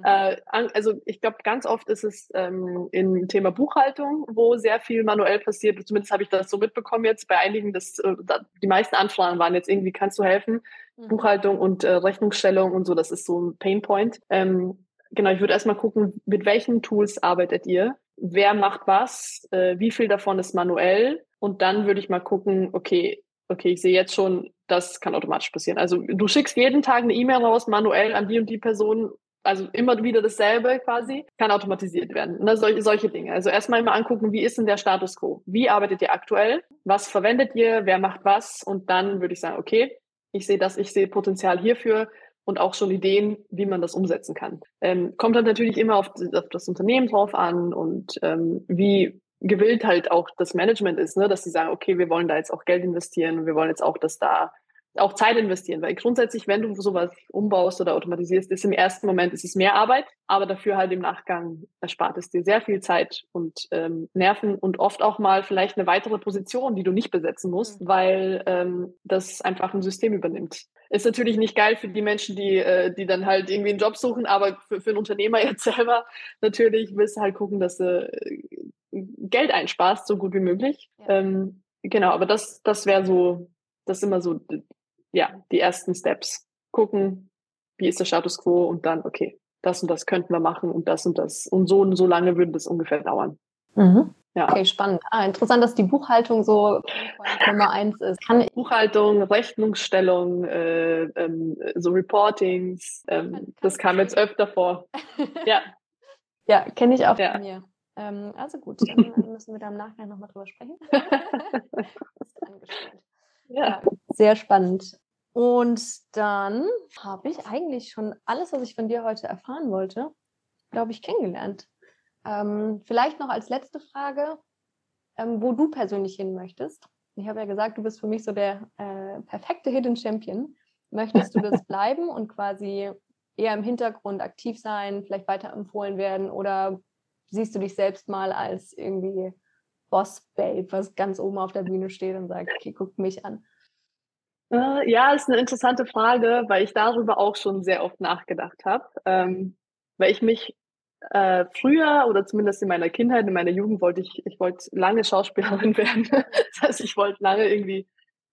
äh, also ich glaube, ganz oft ist es ähm, im Thema Buchhaltung, wo sehr viel manuell passiert. Zumindest habe ich das so mitbekommen jetzt bei einigen, dass äh, die meisten Anfragen waren jetzt irgendwie, kannst du helfen? Mhm. Buchhaltung und äh, Rechnungsstellung und so, das ist so ein Painpoint. Ähm, genau, ich würde erstmal gucken, mit welchen Tools arbeitet ihr? Wer macht was? Äh, wie viel davon ist manuell? Und dann würde ich mal gucken, okay, okay, ich sehe jetzt schon, das kann automatisch passieren. Also du schickst jeden Tag eine E-Mail raus, manuell an die und die Person, also immer wieder dasselbe quasi, kann automatisiert werden. Ne, solche, solche Dinge. Also erstmal immer angucken, wie ist denn der Status quo? Wie arbeitet ihr aktuell? Was verwendet ihr? Wer macht was? Und dann würde ich sagen, okay, ich sehe das, ich sehe Potenzial hierfür und auch schon Ideen, wie man das umsetzen kann. Ähm, kommt dann natürlich immer auf, auf, das Unternehmen drauf an und ähm, wie gewillt halt auch das Management ist, ne, dass sie sagen, okay, wir wollen da jetzt auch Geld investieren und wir wollen jetzt auch, dass da auch Zeit investieren, weil grundsätzlich, wenn du sowas umbaust oder automatisierst, ist im ersten Moment ist es mehr Arbeit, aber dafür halt im Nachgang erspart es dir sehr viel Zeit und ähm, Nerven und oft auch mal vielleicht eine weitere Position, die du nicht besetzen musst, mhm. weil ähm, das einfach ein System übernimmt. Ist natürlich nicht geil für die Menschen, die, äh, die dann halt irgendwie einen Job suchen, aber für, für einen Unternehmer jetzt selber natürlich willst du halt gucken, dass du äh, Geld einsparst, so gut wie möglich. Ja. Ähm, genau, aber das, das wäre so, das sind immer so, ja, die ersten Steps. Gucken, wie ist der Status quo und dann, okay, das und das könnten wir machen und das und das. Und so und so lange würde das ungefähr dauern. Mhm. Ja. Okay, spannend. Ah, interessant, dass die Buchhaltung so Nummer eins ist. Kann Buchhaltung, Rechnungsstellung, äh, ähm, so Reportings, ähm, das kam jetzt öfter vor. ja. Ja, kenne ich auch ja. von mir. Ähm, also gut, dann müssen wir da im Nachgang nochmal drüber sprechen. ja. Sehr spannend. Und dann habe ich eigentlich schon alles, was ich von dir heute erfahren wollte, glaube ich, kennengelernt. Ähm, vielleicht noch als letzte Frage, ähm, wo du persönlich hin möchtest. Ich habe ja gesagt, du bist für mich so der äh, perfekte Hidden Champion. Möchtest du das bleiben und quasi eher im Hintergrund aktiv sein, vielleicht weiterempfohlen werden oder siehst du dich selbst mal als irgendwie Boss Babe, was ganz oben auf der Bühne steht und sagt, okay, guck mich an? Äh, ja, ist eine interessante Frage, weil ich darüber auch schon sehr oft nachgedacht habe, ähm, weil ich mich äh, früher oder zumindest in meiner Kindheit, in meiner Jugend wollte ich, ich wollte lange Schauspielerin werden. das heißt, ich wollte lange irgendwie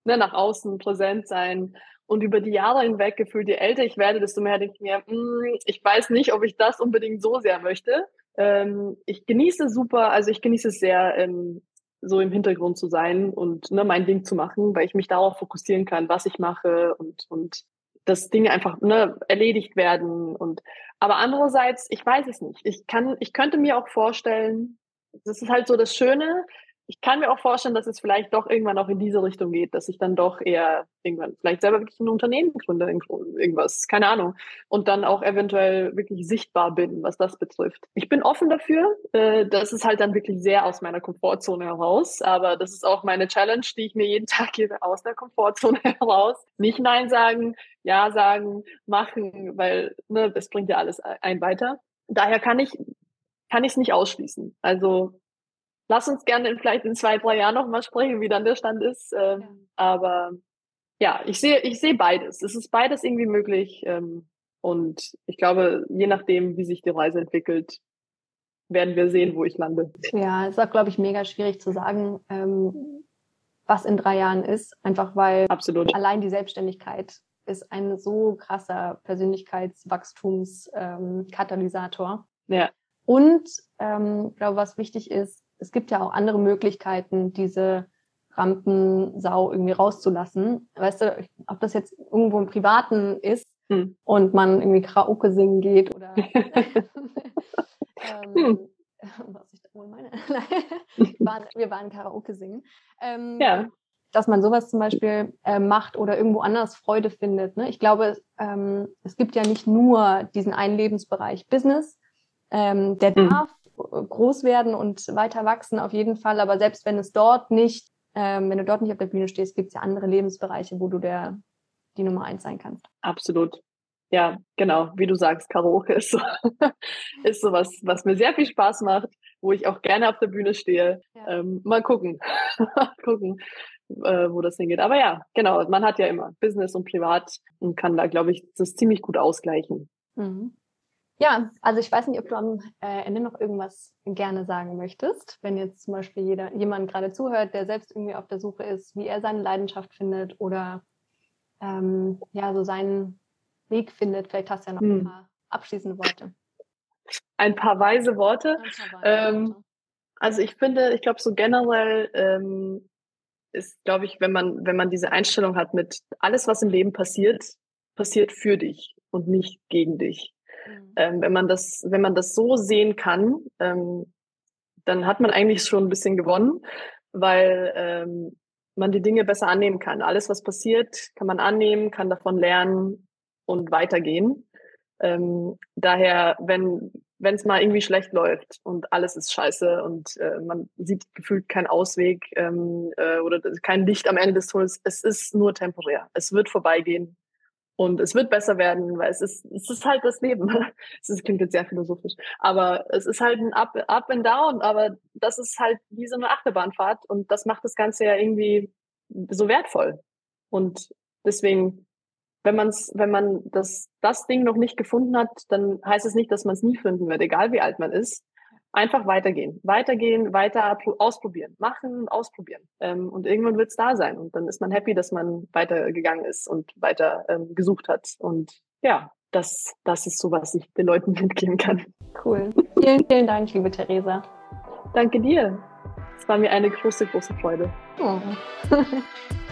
ne, nach außen präsent sein. Und über die Jahre hinweg gefühlt, je älter ich werde, desto mehr denke ich mir, mm, ich weiß nicht, ob ich das unbedingt so sehr möchte. Ähm, ich genieße super, also ich genieße es sehr, ähm, so im Hintergrund zu sein und ne, mein Ding zu machen, weil ich mich darauf fokussieren kann, was ich mache und, und dass Dinge einfach ne, erledigt werden. Und aber andererseits, ich weiß es nicht. Ich kann, ich könnte mir auch vorstellen, das ist halt so das Schöne, ich kann mir auch vorstellen, dass es vielleicht doch irgendwann auch in diese Richtung geht, dass ich dann doch eher irgendwann vielleicht selber wirklich ein Unternehmen gründe, irgendwas, keine Ahnung, und dann auch eventuell wirklich sichtbar bin, was das betrifft. Ich bin offen dafür. Äh, das ist halt dann wirklich sehr aus meiner Komfortzone heraus, aber das ist auch meine Challenge, die ich mir jeden Tag gebe, aus der Komfortzone heraus. Nicht Nein sagen, Ja sagen, machen, weil ne, das bringt ja alles ein weiter. Daher kann ich kann ich es nicht ausschließen. Also lass uns gerne vielleicht in zwei, drei Jahren nochmal sprechen, wie dann der Stand ist. Ähm, ja. Aber ja, ich sehe, ich sehe beides. Es ist beides irgendwie möglich. Ähm, und ich glaube, je nachdem, wie sich die Reise entwickelt, werden wir sehen, wo ich lande. Ja, es ist auch, glaube ich, mega schwierig zu sagen, ähm, was in drei Jahren ist. Einfach weil Absolut. allein die Selbstständigkeit ist ein so krasser Persönlichkeitswachstumskatalysator. Ähm, ja. Und ähm, ich glaube, was wichtig ist, es gibt ja auch andere Möglichkeiten, diese Rampensau irgendwie rauszulassen. Weißt du, ob das jetzt irgendwo im Privaten ist hm. und man irgendwie Karaoke singen geht oder ähm, hm. was ich da wohl meine. wir, waren, wir waren Karaoke singen. Ähm, ja. Dass man sowas zum Beispiel äh, macht oder irgendwo anders Freude findet. Ne? Ich glaube, ähm, es gibt ja nicht nur diesen einen Lebensbereich Business, ähm, der hm. darf groß werden und weiter wachsen auf jeden Fall. Aber selbst wenn es dort nicht, ähm, wenn du dort nicht auf der Bühne stehst, gibt es ja andere Lebensbereiche, wo du der die Nummer eins sein kannst. Absolut. ja, genau, wie du sagst, Karaoke ist so, ist so was, was mir sehr viel Spaß macht, wo ich auch gerne auf der Bühne stehe. Ja. Ähm, mal gucken, mal gucken, äh, wo das hingeht. Aber ja, genau, man hat ja immer Business und Privat und kann da, glaube ich, das ziemlich gut ausgleichen. Mhm. Ja, also ich weiß nicht, ob du am äh, Ende noch irgendwas gerne sagen möchtest, wenn jetzt zum Beispiel jeder, jemand gerade zuhört, der selbst irgendwie auf der Suche ist, wie er seine Leidenschaft findet oder ähm, ja, so seinen Weg findet. Vielleicht hast du ja noch hm. ein paar abschließende Worte. Ein paar weise Worte. Paar weise ähm, Worte. Also ich finde, ich glaube so generell ähm, ist, glaube ich, wenn man wenn man diese Einstellung hat mit alles, was im Leben passiert, passiert für dich und nicht gegen dich. Mhm. Ähm, wenn man das wenn man das so sehen kann, ähm, dann hat man eigentlich schon ein bisschen gewonnen, weil ähm, man die Dinge besser annehmen kann. Alles, was passiert, kann man annehmen, kann davon lernen und weitergehen. Ähm, daher, wenn wenn es mal irgendwie schlecht läuft und alles ist scheiße und äh, man sieht gefühlt keinen Ausweg ähm, äh, oder kein Licht am Ende des Tunnels, es ist nur temporär. Es wird vorbeigehen und es wird besser werden, weil es ist, es ist halt das Leben. Es klingt jetzt sehr philosophisch, aber es ist halt ein Up, Up and Down, aber das ist halt wie so eine Achterbahnfahrt und das macht das Ganze ja irgendwie so wertvoll. Und deswegen wenn man's, wenn man das, das Ding noch nicht gefunden hat, dann heißt es nicht, dass man es nie finden wird, egal wie alt man ist. Einfach weitergehen, weitergehen, weiter ausprobieren, machen, ausprobieren. Ähm, und irgendwann wird es da sein. Und dann ist man happy, dass man weitergegangen ist und weiter ähm, gesucht hat. Und ja, das, das ist so, was ich den Leuten mitgeben kann. Cool. Vielen, vielen Dank, liebe Theresa. Danke dir. Es war mir eine große, große Freude. Oh.